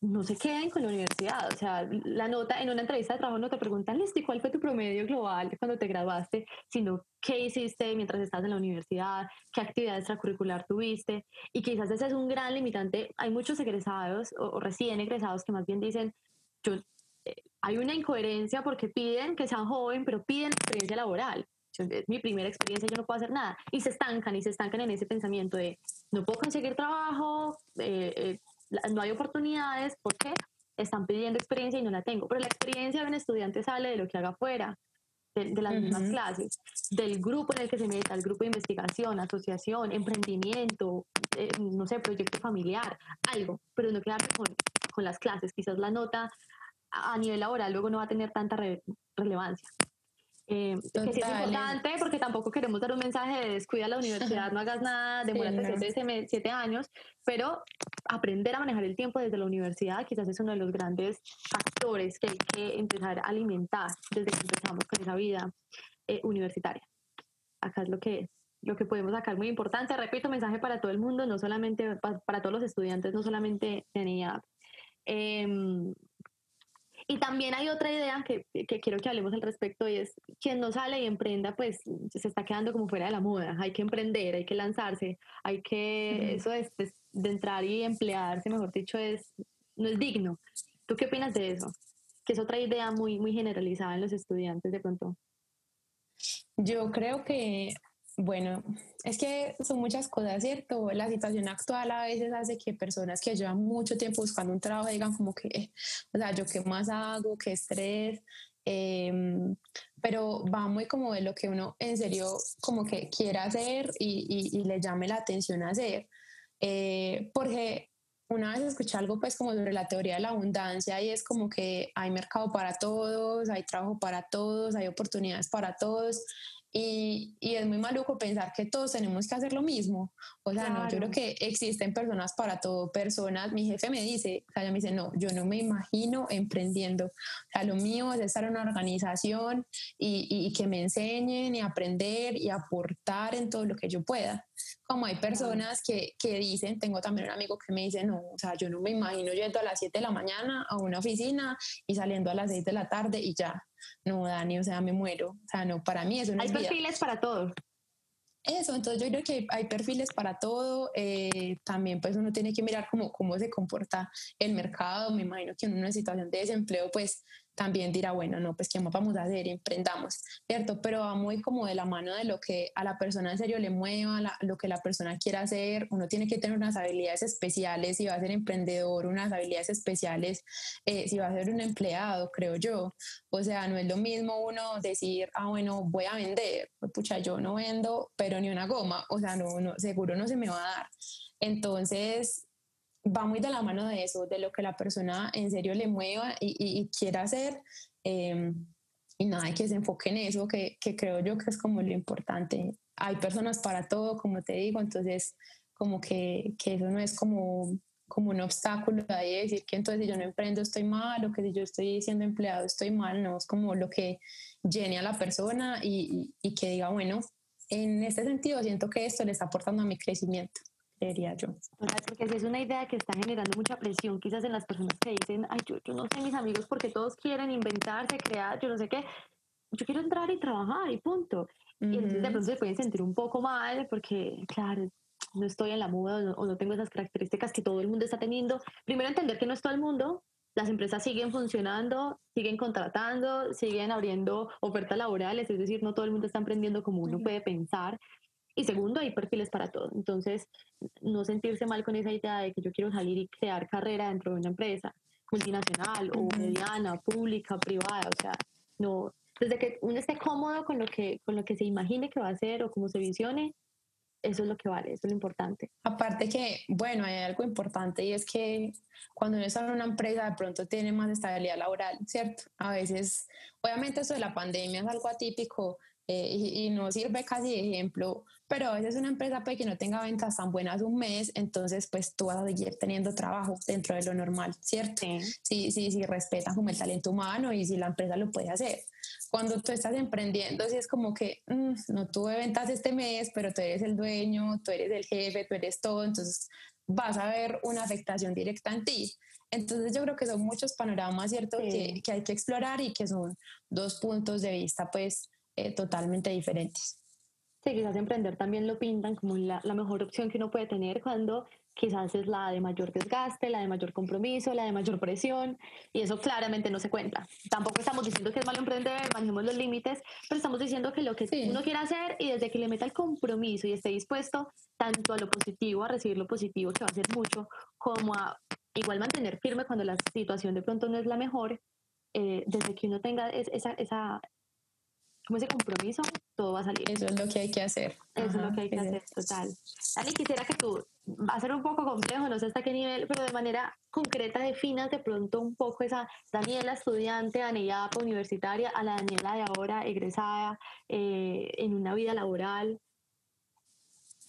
no se queden con la universidad. O sea, la nota en una entrevista de trabajo no te preguntan, listo, ¿y cuál fue tu promedio global cuando te graduaste? Sino, ¿qué hiciste mientras estás en la universidad? ¿Qué actividad extracurricular tuviste? Y quizás ese es un gran limitante. Hay muchos egresados o recién egresados que más bien dicen, yo hay una incoherencia porque piden que sean joven, pero piden experiencia laboral. Es mi primera experiencia, yo no puedo hacer nada. Y se estancan y se estancan en ese pensamiento de no puedo conseguir trabajo, eh, eh, no hay oportunidades, porque están pidiendo experiencia y no la tengo. Pero la experiencia de un estudiante sale de lo que haga afuera, de, las mismas clases, del grupo en el que se meta, el grupo de investigación, asociación, emprendimiento, eh, no sé, proyecto familiar, algo, pero no quedarse con, con las clases. Quizás la nota a nivel laboral luego no va a tener tanta relevancia. Eh, que sí es importante porque tampoco queremos dar un mensaje de descuida la universidad, no hagas nada, demórate sí, siete, años, pero aprender a manejar el tiempo desde la universidad quizás es uno de los grandes factores que hay que empezar a alimentar desde que empezamos con esa vida eh, universitaria. Acá es lo que, lo que podemos sacar muy importante. Repito, mensaje para todo el mundo, no solamente para, todos los estudiantes, no solamente de NIAP. Y también hay otra idea que, que, quiero que hablemos al respecto y es quien no sale y emprenda, pues se está quedando como fuera de la moda. Hay que emprender, hay que lanzarse, hay que, eso es, pues, de entrar y emplearse, mejor dicho, es, no es digno. ¿Tú qué opinas de eso? Que es otra idea muy, muy generalizada en los estudiantes de pronto. Yo creo que bueno, es que son muchas cosas, ¿cierto? La situación actual a veces hace que personas que llevan mucho tiempo buscando un trabajo digan como que, o sea, yo qué más hago, qué estrés, em, pero va muy como de lo que uno en serio como que quiera hacer y, y, le llame la atención a hacer. Eh, porque una vez escuché algo pues como sobre la teoría de la abundancia y es como que hay mercado para todos, hay trabajo para todos, hay oportunidades para todos y, y, es muy maluco pensar que todos tenemos que hacer lo mismo. O sea, no, yo creo que existen personas para todo, personas. Mi jefe me dice, o sea, ella me dice, no, yo no me imagino emprendiendo. O sea, lo mío es estar en una organización y, y, que me enseñen y aprender y aportar en todo lo que yo pueda. Como hay personas que, que dicen, tengo también un amigo que me dice, no, o sea, yo no me imagino yendo a las 7 de la mañana a una oficina y saliendo a las 6 de la tarde y ya no, Dani, o sea, me muero. O sea, no, para mí eso no Hay perfiles para todo. eso, entonces yo creo que hay, perfiles para todo. Eh, también pues uno tiene que mirar cómo, cómo se comporta el mercado. Me imagino que en una situación de desempleo pues también dirá, bueno, no, pues qué más vamos a hacer, emprendamos, ¿cierto? Pero va muy como de la mano de lo que a la persona en serio le mueva, lo que la persona quiera hacer. Uno tiene que tener unas habilidades especiales si va a ser emprendedor, unas habilidades especiales eh, si va a ser un empleado, creo yo. O sea, no es lo mismo uno decir, ah, bueno, voy a vender, pues, pucha, yo no vendo, pero ni una goma, o sea, no, no, seguro no se me va a dar. Entonces, va muy de la mano de eso, de lo que la persona en serio le mueva y, y, quiera hacer. Em, y nada, que se enfoque en eso, que, que, creo yo que es como lo importante. Hay personas para todo, como te digo, entonces como que, que eso no es como, como un obstáculo de decir que entonces si yo no emprendo estoy mal o que si yo estoy siendo empleado estoy mal, no, es como lo que llene a la persona y, y, y que diga, bueno, en este sentido siento que esto le está aportando a mi crecimiento diría yo. Porque si es una idea que está generando mucha presión, quizás en las personas que dicen, ay, yo, yo no sé mis amigos porque todos quieren inventarse, crear, yo no sé qué, yo quiero entrar y trabajar y punto. Y entonces de pronto se pueden sentir un poco mal porque, claro, no estoy en la moda o no, tengo esas características que todo el mundo está teniendo. Primero entender que no es todo el mundo, las empresas siguen funcionando, siguen contratando, siguen abriendo ofertas laborales, es decir, no todo el mundo está emprendiendo como uno puede pensar. Y segundo, hay perfiles para todo. Entonces, no sentirse mal con esa idea de que yo quiero salir y crear carrera dentro de una empresa multinacional o mediana, pública, privada. O sea, no, desde que uno esté cómodo con lo que, con lo que se imagine que va a hacer o cómo se visione, eso es lo que vale, eso es lo importante. Aparte que, bueno, hay algo importante y es que cuando uno está en una empresa de pronto tiene más estabilidad laboral, ¿cierto? A veces, obviamente eso de la pandemia es algo atípico, eh, y, no sirve casi de ejemplo, pero a veces una empresa puede que no tenga ventas tan buenas un mes, entonces pues tú vas a seguir teniendo trabajo dentro de lo normal, ¿cierto? Sí, sí, sí, respetan como el talento humano y si la empresa lo puede hacer. Cuando tú estás emprendiendo, sí es como que mm, no tuve ventas este mes, pero tú eres el dueño, tú eres el jefe, tú eres todo, entonces vas a ver una afectación directa en ti. Entonces yo creo que son muchos panoramas, ¿cierto? Que, que, hay que explorar y que son dos puntos de vista, pues, eh, totalmente diferentes. Sí, quizás emprender también lo pintan como la, la, mejor opción que uno puede tener cuando quizás es la de mayor desgaste, la de mayor compromiso, la de mayor presión, y eso claramente no se cuenta. Tampoco estamos diciendo que es malo emprender, manejemos los límites, pero estamos diciendo que lo que uno quiere hacer y desde que le meta el compromiso y esté dispuesto tanto a lo positivo, a recibir lo positivo, que va a ser mucho, como a igual mantener firme cuando la situación de pronto no es la mejor, eh, desde que uno tenga esa, esa, como ese compromiso, todo va a salir. Eso es lo que hay que hacer. Eso es lo que hay que hacer, total. Dani, quisiera que tú, va a ser un poco complejo, no sé hasta qué nivel, pero de manera concreta definas de pronto un poco esa Daniela estudiante, Daniela universitaria, a la Daniela de ahora egresada eh, en una vida laboral.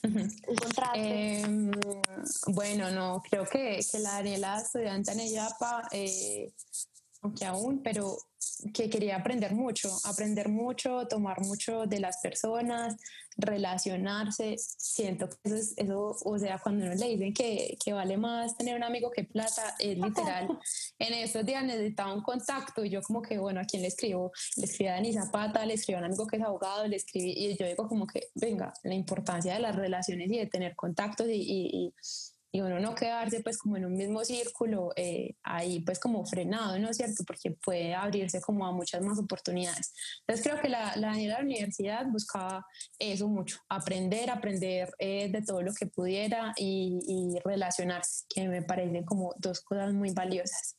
Un contraste. Em, bueno, no, creo que, que la Daniela estudiante en EYAPA, eh, aunque aún, pero que quería aprender mucho, aprender mucho, tomar mucho de las personas, relacionarse. Siento que eso, es, eso o sea, cuando uno le dicen que, que, vale más tener un amigo que plata, es literal. en esos días necesitaba un contacto y yo como que, bueno, ¿a quién le escribo? Le escribí a Dani Zapata, le escribí a un amigo que es abogado, le escribí y yo digo como que, venga, la importancia de las relaciones y de tener contactos y, y y uno no quedarse pues como en un mismo círculo eh, ahí pues como frenado, ¿no es cierto? Porque puede abrirse como a muchas más oportunidades. Entonces creo que la, la, la universidad buscaba eso mucho, aprender, aprender eh, de todo lo que pudiera y, y, relacionarse, que me parecen como dos cosas muy valiosas.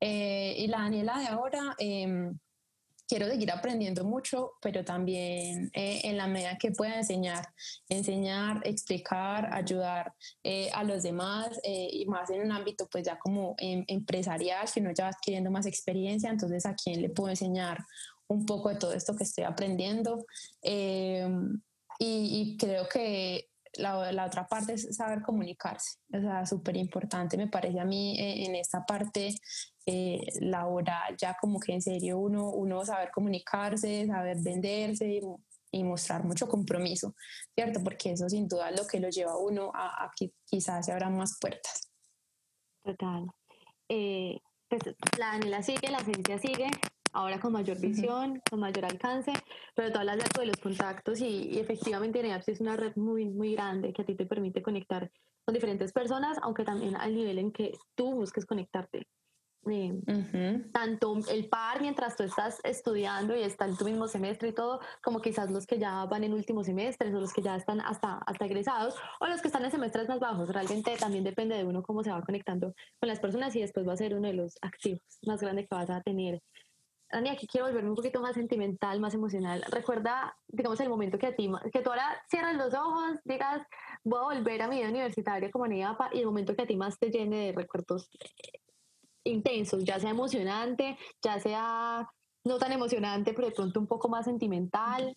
Eh, y la Daniela de ahora em, quiero seguir aprendiendo mucho, pero también eh, en la medida que pueda enseñar, enseñar, explicar, ayudar eh, a los demás eh, y más en un ámbito pues ya como em, empresarial, que uno ya va adquiriendo más experiencia, entonces a quién le puedo enseñar un poco de todo esto que estoy aprendiendo. Em, y, y, creo que la, la, otra parte es saber comunicarse, o sea, súper importante me parece a mí en esta parte eh, laboral, ya como que en serio uno, uno saber comunicarse, saber venderse y, mostrar mucho compromiso, ¿cierto? Porque eso sin duda es lo que lo lleva a uno a, que quizás se abran más puertas. Total. Eh, pues la Daniela sigue, la ciencia sigue, ahora con mayor visión, con mayor alcance, pero tú hablas de los contactos y, efectivamente NEAPS es una red muy, muy grande que a ti te permite conectar con diferentes personas, aunque también al nivel en que tú busques conectarte. Eh, tanto el par mientras tú estás estudiando y está en tu mismo semestre y todo, como quizás los que ya van en último semestre o los que ya están hasta, hasta egresados o los que están en semestres más bajos. Realmente también depende de uno cómo se va conectando con las personas y después va a ser uno de los activos más grandes que vas a tener. Dani, aquí quiero volverme un poquito más sentimental, más emocional. Recuerda, digamos, el momento que a ti, que tú ahora cierras los ojos, digas, voy a volver a mi vida universitaria como NIAPA y el momento que a ti más te llene de recuerdos intensos, ya sea emocionante, ya sea no tan emocionante, pero de pronto un poco más sentimental.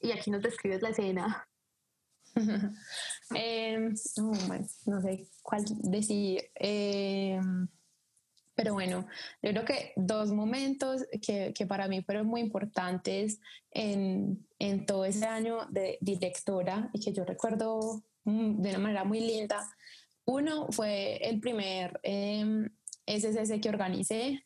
Y aquí nos describes la escena. Em, no, sé cuál decir. Em, pero bueno, yo creo que dos momentos que, que para mí fueron muy importantes en, en, todo ese año de directora y que yo recuerdo mm, de una manera muy linda. Uno fue el primer eh, SSS que organicé.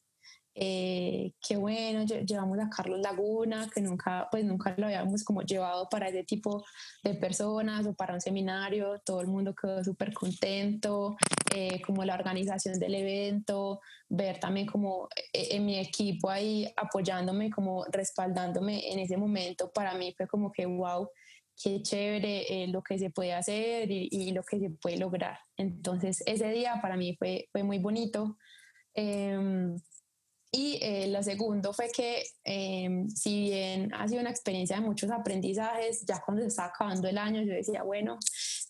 Eh, qué bueno, llevamos a Carlos Laguna, que nunca, pues nunca lo habíamos como llevado para ese tipo de personas o para un seminario, todo el mundo quedó súper contento, eh, como la organización del evento, ver también como eh, en mi equipo ahí apoyándome, como respaldándome en ese momento, para mí fue como que wow, qué chévere lo que se puede hacer y, y, lo que se puede lograr. Entonces ese día para mí fue, fue muy bonito. Em, y eh, lo segundo fue que, em, si bien ha sido una experiencia de muchos aprendizajes, ya cuando se estaba acabando el año, yo decía, bueno,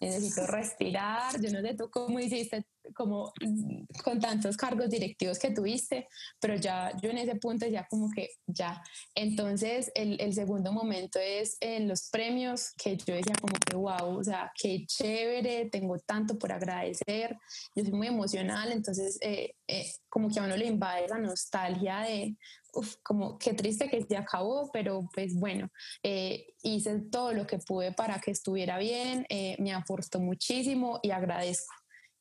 necesito respirar. Yo no sé tú cómo hiciste, como mm, con tantos cargos directivos que tuviste, pero ya yo en ese punto ya como que ya. Entonces, el, el segundo momento es en los premios, que yo decía como que, wow, o sea, qué chévere, tengo tanto por agradecer. Yo soy muy emocional, entonces, eh, eh, como que a uno le invade esa nostalgia de, uf, como qué triste que se acabó, pero pues bueno, eh, hice todo lo que pude para que estuviera bien, eh, me aportó muchísimo y agradezco,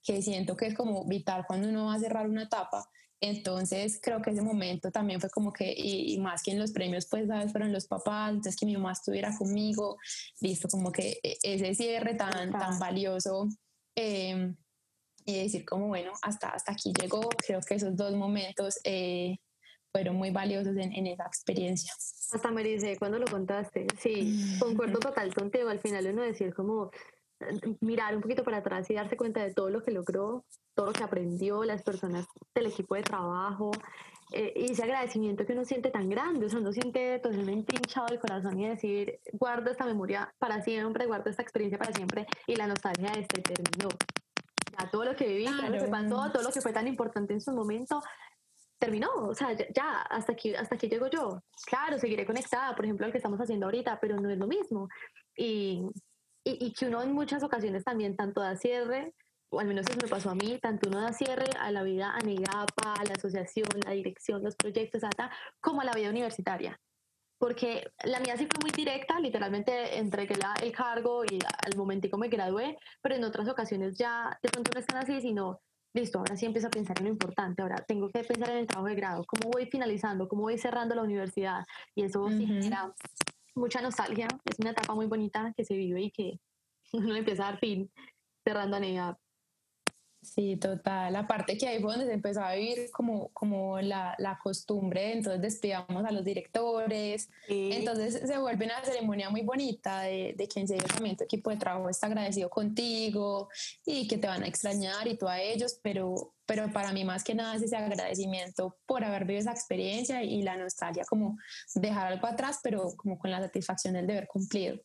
que siento que es como vital cuando uno va a cerrar una etapa. Entonces creo que ese momento también fue como que, y, más que en los premios, pues, ¿sabes? Fueron los papás, entonces que mi mamá estuviera conmigo, listo, como que e, ese cierre tan, tan valioso. Em, y decir como, bueno, hasta, hasta aquí llegó, creo que esos dos momentos eh, fueron muy valiosos en, en esa experiencia. Hasta me dice cuando lo contaste, sí, concuerdo total contigo, al final uno decir como eh, mirar un poquito para atrás y darse cuenta de todo lo que logró, todo lo que aprendió, las personas del equipo de trabajo, eh, y ese agradecimiento que uno siente tan grande, o sea, uno siente totalmente hinchado el corazón y decir, guardo esta memoria para siempre, guardo esta experiencia para siempre, y la nostalgia de este terminó. Ya todo lo que viví, todo lo que pasó, todo lo que fue tan importante en su momento, terminó, o sea, ya, hasta aquí, hasta aquí llego yo. Claro, seguiré conectada, por ejemplo, al que estamos haciendo ahorita, pero no es lo mismo. Y, y, y, que uno en muchas ocasiones también tanto da cierre, o al menos eso me pasó a mí, tanto uno da cierre a la vida anegapa, a la asociación, la dirección, los proyectos, hasta, como a la vida universitaria. Porque la mía sí fue muy directa, literalmente entregué la, el cargo y al momentico me gradué, pero en otras ocasiones ya de pronto no están así, sino listo, ahora sí empiezo a pensar en lo importante, ahora tengo que pensar en el trabajo de grado, cómo voy finalizando, cómo voy cerrando la universidad y eso sí genera mucha nostalgia, es una etapa muy bonita que se vive y que uno empieza a dar fin cerrando a negar. Sí, total. Aparte que ahí fue donde se empezó a vivir como, como la, la costumbre, entonces despidamos a los directores, entonces se vuelve una ceremonia muy bonita de, de que en serio también tu equipo de trabajo está agradecido contigo y que te van a extrañar y tú a ellos, pero, pero para mí más que nada es ese agradecimiento por haber vivido esa experiencia y la nostalgia como dejar algo atrás, pero como con la satisfacción del deber cumplido.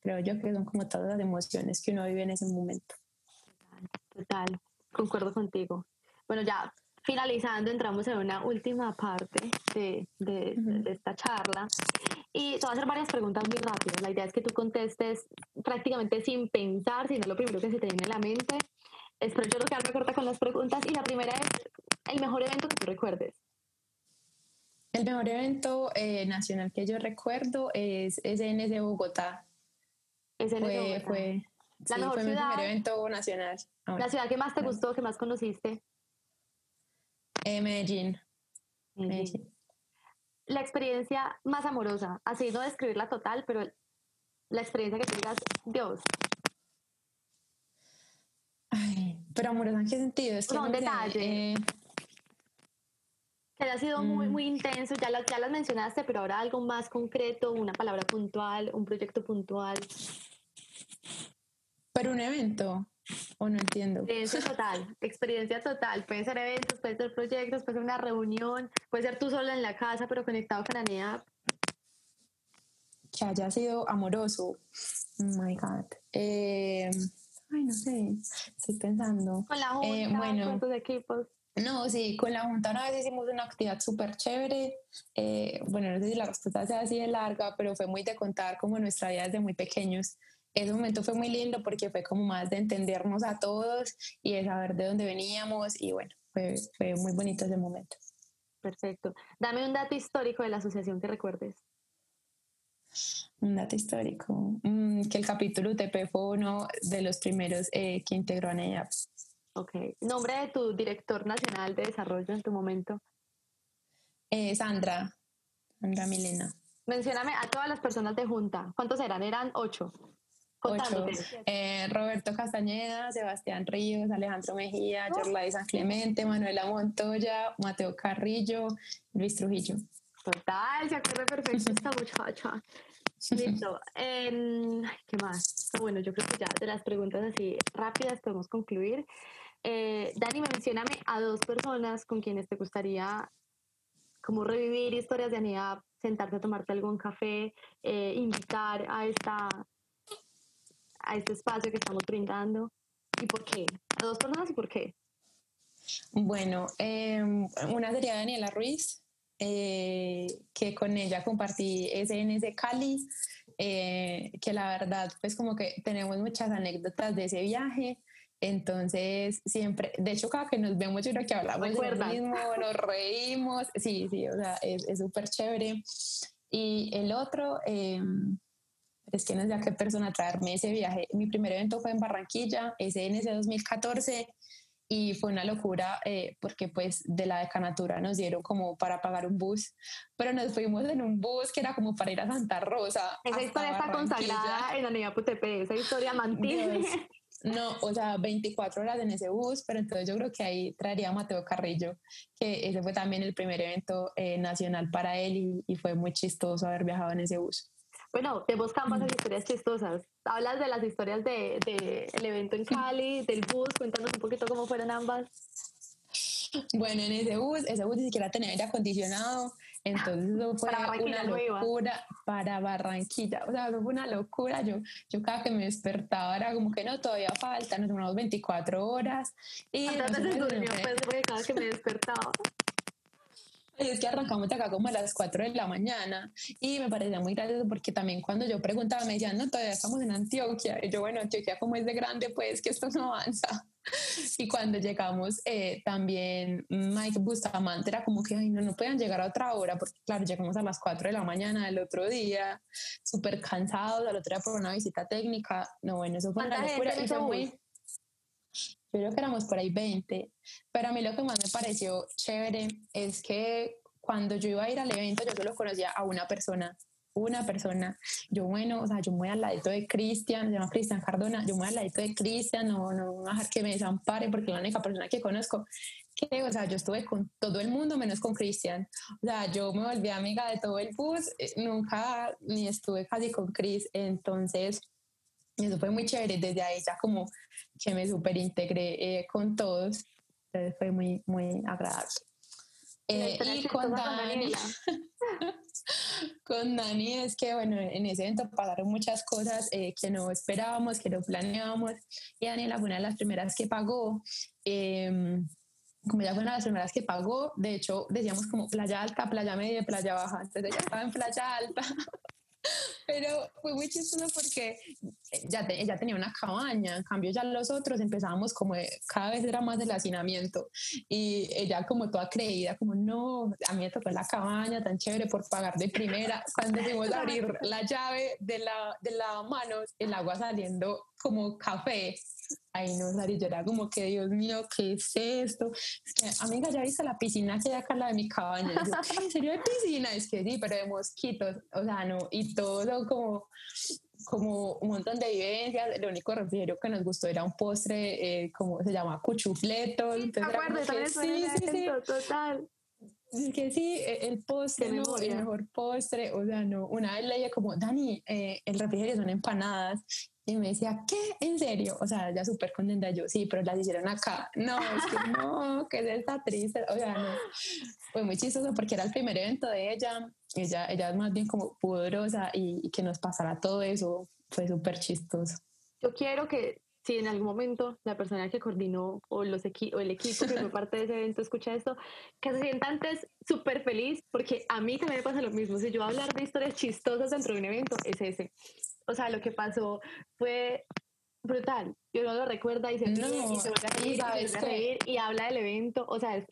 Creo yo que son como todas las emociones que uno vive en ese momento. Total. Concuerdo contigo. Bueno, ya finalizando, entramos en una última parte de, de, esta charla. Y te voy a hacer varias preguntas muy rápidas. La idea es que tú contestes prácticamente sin pensar, sino lo primero que se te viene a la mente. Espero yo lo que corta con las preguntas. Y la primera es, el mejor evento que tú recuerdes. El mejor evento eh, nacional que yo recuerdo es SNS Bogotá. SNS fue, Bogotá. Fue, la mejor fue ciudad, mi primer evento nacional. ¿La ciudad que más te gustó, que más conociste? Eh, Medellín. Medellín. la experiencia más amorosa, así no describirla total, pero la experiencia que tengas, Dios. Ay, pero amorosa en qué sentido? Es que un no detalle. eh, Que haya sido muy, Mm. muy intenso, ya las, ya las mencionaste, pero ahora algo más concreto, una palabra puntual, un proyecto puntual. Pero un evento, o no entiendo. Experiencia total, experiencia total. Pueden ser eventos, pueden ser proyectos, puede ser una reunión, puede ser tú solo en la casa, pero conectado con Anea. que haya sido amoroso. Oh my God. Eh, ay, no sé, estoy pensando. Con la junta, Eh, bueno. con tus equipos. No, sí, con la Junta una vez hicimos una actividad súper chévere. Eh, bueno, no sé si la respuesta sea así de larga, pero fue muy de contar como nuestra vida desde muy pequeños. Ese momento fue muy lindo porque fue como más de entendernos a todos y de saber de dónde veníamos y bueno, fue, fue muy bonito ese momento. Perfecto. Dame un dato histórico de la asociación que recuerdes. Un dato histórico, mm, que el capítulo UTP fue uno de los primeros eh, que integró a NEAP. Ok. Nombre de tu director nacional de desarrollo en tu momento. Eh, Sandra, Sandra Milena. Mencióname a todas las personas de junta. ¿Cuántos eran? Eran ocho. Ocho. Eh, Roberto Castañeda, Sebastián Ríos, Alejandro Mejía, Yorlai San Clemente, Manuela Montoya, Mateo Carrillo, Luis Trujillo. Total, se acuerda perfecto esta muchacha. Listo. Em, ¿Qué más? Bueno, yo creo que ya de las preguntas así rápidas podemos concluir. Eh, Dani, mencioname a dos personas con quienes te gustaría como revivir historias de Anidad, sentarte a tomarte algún café, eh, invitar a esta a este espacio que estamos brindando. ¿Y por qué? A dos personas y por qué. Bueno, eh, una sería Daniela Ruiz, eh, que con ella compartí SNS Cali, eh, que la verdad, pues como que tenemos muchas anécdotas de ese viaje. Entonces, siempre, de hecho, cada que nos vemos, yo creo que hablamos de lo ¿Recuerdas? mismo, nos reímos. Sí, sí, o sea, es es súper chévere. Y el otro, eh, es que no sé a qué persona traerme ese viaje. Mi primer evento fue en Barranquilla, SNS 2014, y fue una locura eh, porque pues de la decanatura nos dieron como para pagar un bus, pero nos fuimos en un bus que era como para ir a Santa Rosa. Esa historia está consagrada en la Anidad PTP. Esa historia mantiene. Dios. No, o sea, 24 horas en ese bus, pero entonces yo creo que ahí traería a Mateo Carrillo, que ese fue también el primer evento eh, nacional para él y, y fue muy chistoso haber viajado en ese bus. Bueno, tenemos ambas esas historias chistosas. Hablas de las historias del de, el evento en Cali, del bus, cuéntanos un poquito cómo fueron ambas. Bueno, en ese bus, ese bus ni siquiera tenía aire acondicionado, entonces eso fue Para una no locura para Barranquilla, o sea, eso fue una locura, yo, yo cada que me despertaba era como que no, todavía falta, nos demoramos 24 horas y ¿Cuántas veces durmió? Pues cada que me despertaba. Es que arrancamos de acá como a las 4 de la mañana y me parecía muy gracioso porque también cuando yo preguntaba me decían, no, todavía estamos en Antioquia. Y yo, bueno, Antioquia como es de grande, pues que esto no avanza. Y cuando llegamos, eh, también Mike Bustamante era como que, ay, no, no puedan llegar a otra hora, porque claro, llegamos a las 4 de la mañana del otro día, súper cansados, al otro día por una visita técnica. No, bueno, eso fue una ¿Cuánta gente locura y fue muy... Yo creo que éramos por ahí 20, pero a mí lo que más me pareció chévere es que cuando yo iba a ir al evento yo solo conocía a una persona, una persona. Yo, bueno, o sea, yo voy al ladito de Cristian, se llama Cristian Cardona, yo voy al ladito de Cristian, no, no voy a dejar que me desampare porque es la única persona que conozco. Que, o sea, yo estuve con todo el mundo menos con Cristian. O sea, yo me volví amiga de todo el bus, eh, nunca ni estuve casi con Chris, entonces eso fue muy chévere. Desde ahí ya como que me súper integré eh, con todos. Entonces fue muy, muy agradable. Eh, y con Dani, con Dani es que, bueno, en ese evento pasaron muchas cosas eh, que no esperábamos, que no planeábamos. Y Daniela fue una de las primeras que pagó. eh, como ella fue una de las primeras que pagó, de hecho decíamos como playa alta, playa media, playa baja. Entonces ella estaba en playa alta. Pero fue muy chistoso porque ya te- ella tenía una cabaña, en cambio ya los otros empezábamos como de- cada vez era más el hacinamiento y ella como toda creída, como no, a mí me tocó la cabaña tan chévere por pagar de primera. Cuando fuimos abrir la llave de la, de la manos, el agua saliendo como café, Ay, no, Sari, yo era como que, Dios mío, ¿qué es esto? Es que, amiga, ¿ya viste la piscina que hay acá, la de mi cabaña? ¿en serio hay piscina? Es que sí, pero de mosquitos, o sea, no, y todo como como un montón de vivencias. El único refrigerio que nos gustó era un postre, eh, como se llama cuchufleto. Sí, Entonces sí, sí, sí, total. Es que sí, e, el postre, no, el mejor postre, o sea, no, una vez leía como, Dani, eh, el refrigerio son empanadas, y me decía, ¿qué? ¿En serio? O sea, ya súper contenta yo, sí, pero las hicieron acá. No, es que no, que es esta triste. O sea, no. Fue muy chistoso porque era el primer evento de ella. Ella, ella es más bien como pudorosa y, y que nos pasara todo eso fue súper chistoso. Yo quiero que si en algún momento la persona que coordinó o, los o el equipo que fue parte de ese evento escucha esto, que se sienta antes súper feliz, porque a mí también me pasa lo mismo. Si yo hablar de historias chistosas dentro de un evento, es ese. O sea, lo que pasó fue brutal. Yo no lo recuerda y se, no, y se vuelve a reír, y, se a reír y habla del evento. O sea,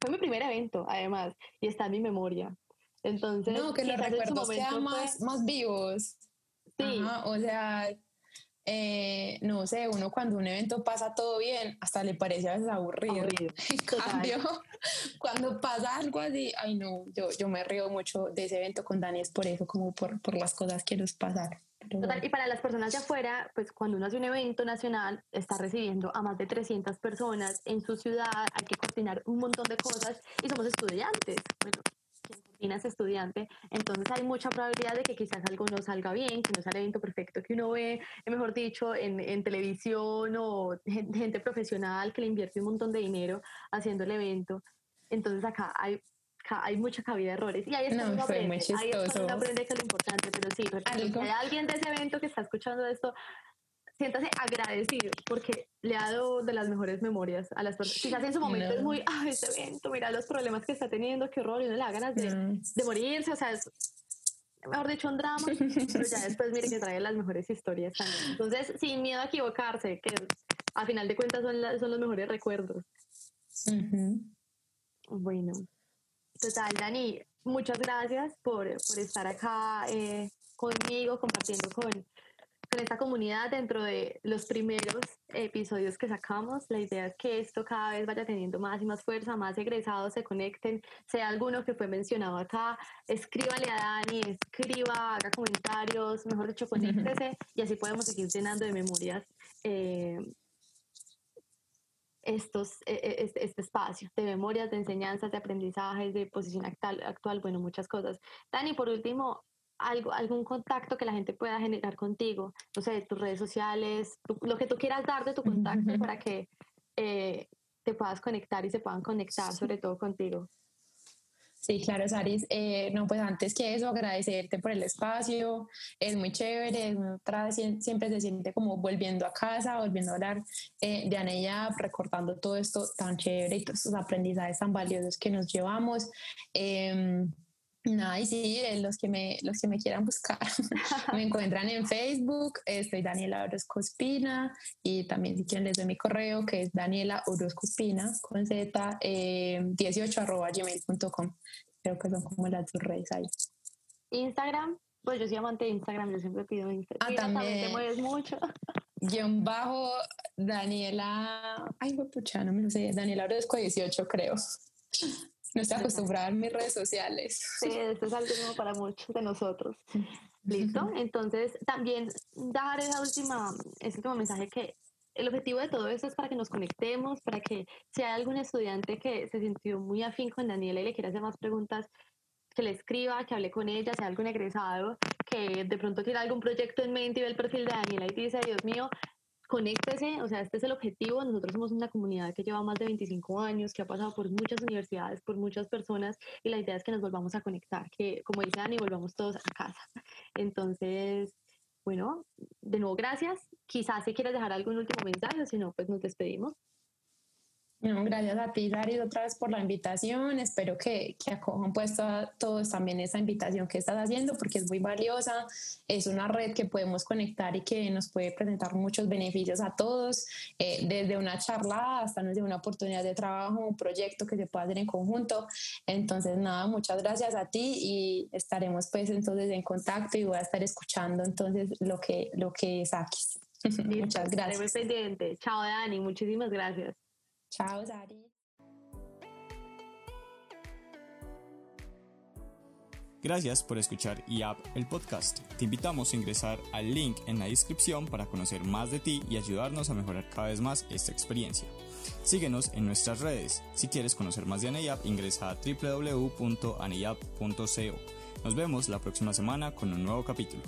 fue mi primer evento, además, y está en mi memoria. Entonces, no, que los recuerdos sean más, más vivos. Sí. o sea, eh, no sé, uno cuando un evento pasa todo bien, hasta le parece a veces aburrido. En cambio, cuando pasa algo así, ay no, yo, yo me río mucho de ese evento con Dani, es por eso, como por, por las cosas que nos pasaron. y para las personas de afuera, pues cuando uno hace un evento nacional, está recibiendo a más de 300 personas en su ciudad, hay que coordinar un montón de cosas y somos estudiantes. Bueno, es estudiante, entonces hay mucha probabilidad de que quizás algo no salga bien, que no sea el evento perfecto que uno ve, mejor dicho, en, en televisión o gente profesional que le invierte un montón de dinero haciendo el evento. Entonces acá hay hay mucha cabida de errores. Y ahí es cuando no, aprende, ahí es cuando aprende que es lo importante, pero sí, si hay alguien de ese evento que está escuchando esto, siéntase agradecido porque le ha dado de las mejores memorias a las personas. Quizás en su momento es muy, ah, este evento, mira los problemas que está teniendo, qué horror, y no le da ganas de, de morirse, o sea, es, mejor dicho, un drama, pero ya después mire que trae las mejores historias también. Entonces, sin miedo a equivocarse, que a final de cuentas son, son los mejores recuerdos. Bueno, total, Dani, muchas gracias por, por estar acá eh, conmigo, compartiendo con con esta comunidad dentro de los primeros episodios que sacamos. La idea es que esto cada vez vaya teniendo más y más fuerza, más egresados se conecten, sea alguno que fue mencionado acá, escríbale a Dani, escriba, haga comentarios, mejor dicho, conéctese y así podemos seguir llenando de memorias. Eh, estos, e, e, este, este, espacio de memorias, de enseñanzas, de aprendizajes, de posición actual, actual, bueno, muchas cosas. Dani, por último, algo, algún contacto que la gente pueda generar contigo, no sé, tus redes sociales, lo que tú quieras dar de tu contacto para que eh, te puedas conectar y se puedan conectar sobre todo contigo. Sí, claro, Saris. Eh, no, pues antes que eso, agradecerte por el espacio. Es muy chévere, siempre se siente como volviendo a casa, volviendo a hablar eh, de Aneya, recordando todo esto tan chévere y todos estos aprendizajes tan valiosos que nos llevamos. Eh, Nada, y sí, eh, los que me, los que me quieran buscar me encuentran en Facebook, estoy Daniela Orozco Espina y también si quieren les doy mi correo que es Daniela Orozco Espina con z eh, 18 arroba gmail.com. Creo que son como las dos redes ahí. Instagram, pues yo soy amante de Instagram, yo siempre pido Instagram. Ah, también. te mueves mucho. Guión bajo Daniela, ay, pucha, no me sé, Daniela Orozco 18 creo. No estoy acostumbrada a mis redes sociales. Sí, esto es algo nuevo para muchos de nosotros. ¿Listo? Entonces, también dar esa última, ese último mensaje que el objetivo de todo esto es para que nos conectemos, para que si hay algún estudiante que se sintió muy afín con Daniela y le quiera hacer más preguntas, que le escriba, que hable con ella, sea algún egresado, que de pronto tiene algún proyecto en mente y ve el perfil de Daniela y dice, Dios mío, conéctese, o sea, este es el objetivo. Nosotros somos una comunidad que lleva más de 25 años, que ha pasado por muchas universidades, por muchas personas, y la idea es que nos volvamos a conectar, que como dice Dani, volvamos todos a casa. Entonces, bueno, de nuevo, gracias. Quizás si quieres dejar algún último mensaje, si no, pues nos despedimos gracias a ti, Daris, otra vez por la invitación. Espero que, que acojan pues todos también esa invitación que estás haciendo porque es muy valiosa. Es una red que podemos conectar y que nos puede presentar muchos beneficios a todos, eh, desde una charla hasta desde una oportunidad de trabajo, un proyecto que se pueda hacer en conjunto. Entonces, nada, muchas gracias a ti y estaremos pues entonces en contacto y voy a estar escuchando entonces lo que, lo que saques. Muchas gracias. muy pendiente. Chao, Dani. Muchísimas gracias. Chao, Sari. Gracias por escuchar IAP el podcast. Te invitamos a ingresar al link en la descripción para conocer más de ti y ayudarnos a mejorar cada vez más esta experiencia. Síguenos en nuestras redes. Si quieres conocer más de ANEYAP, ingresa a www.aneyap.co. Nos vemos la próxima semana con un nuevo capítulo.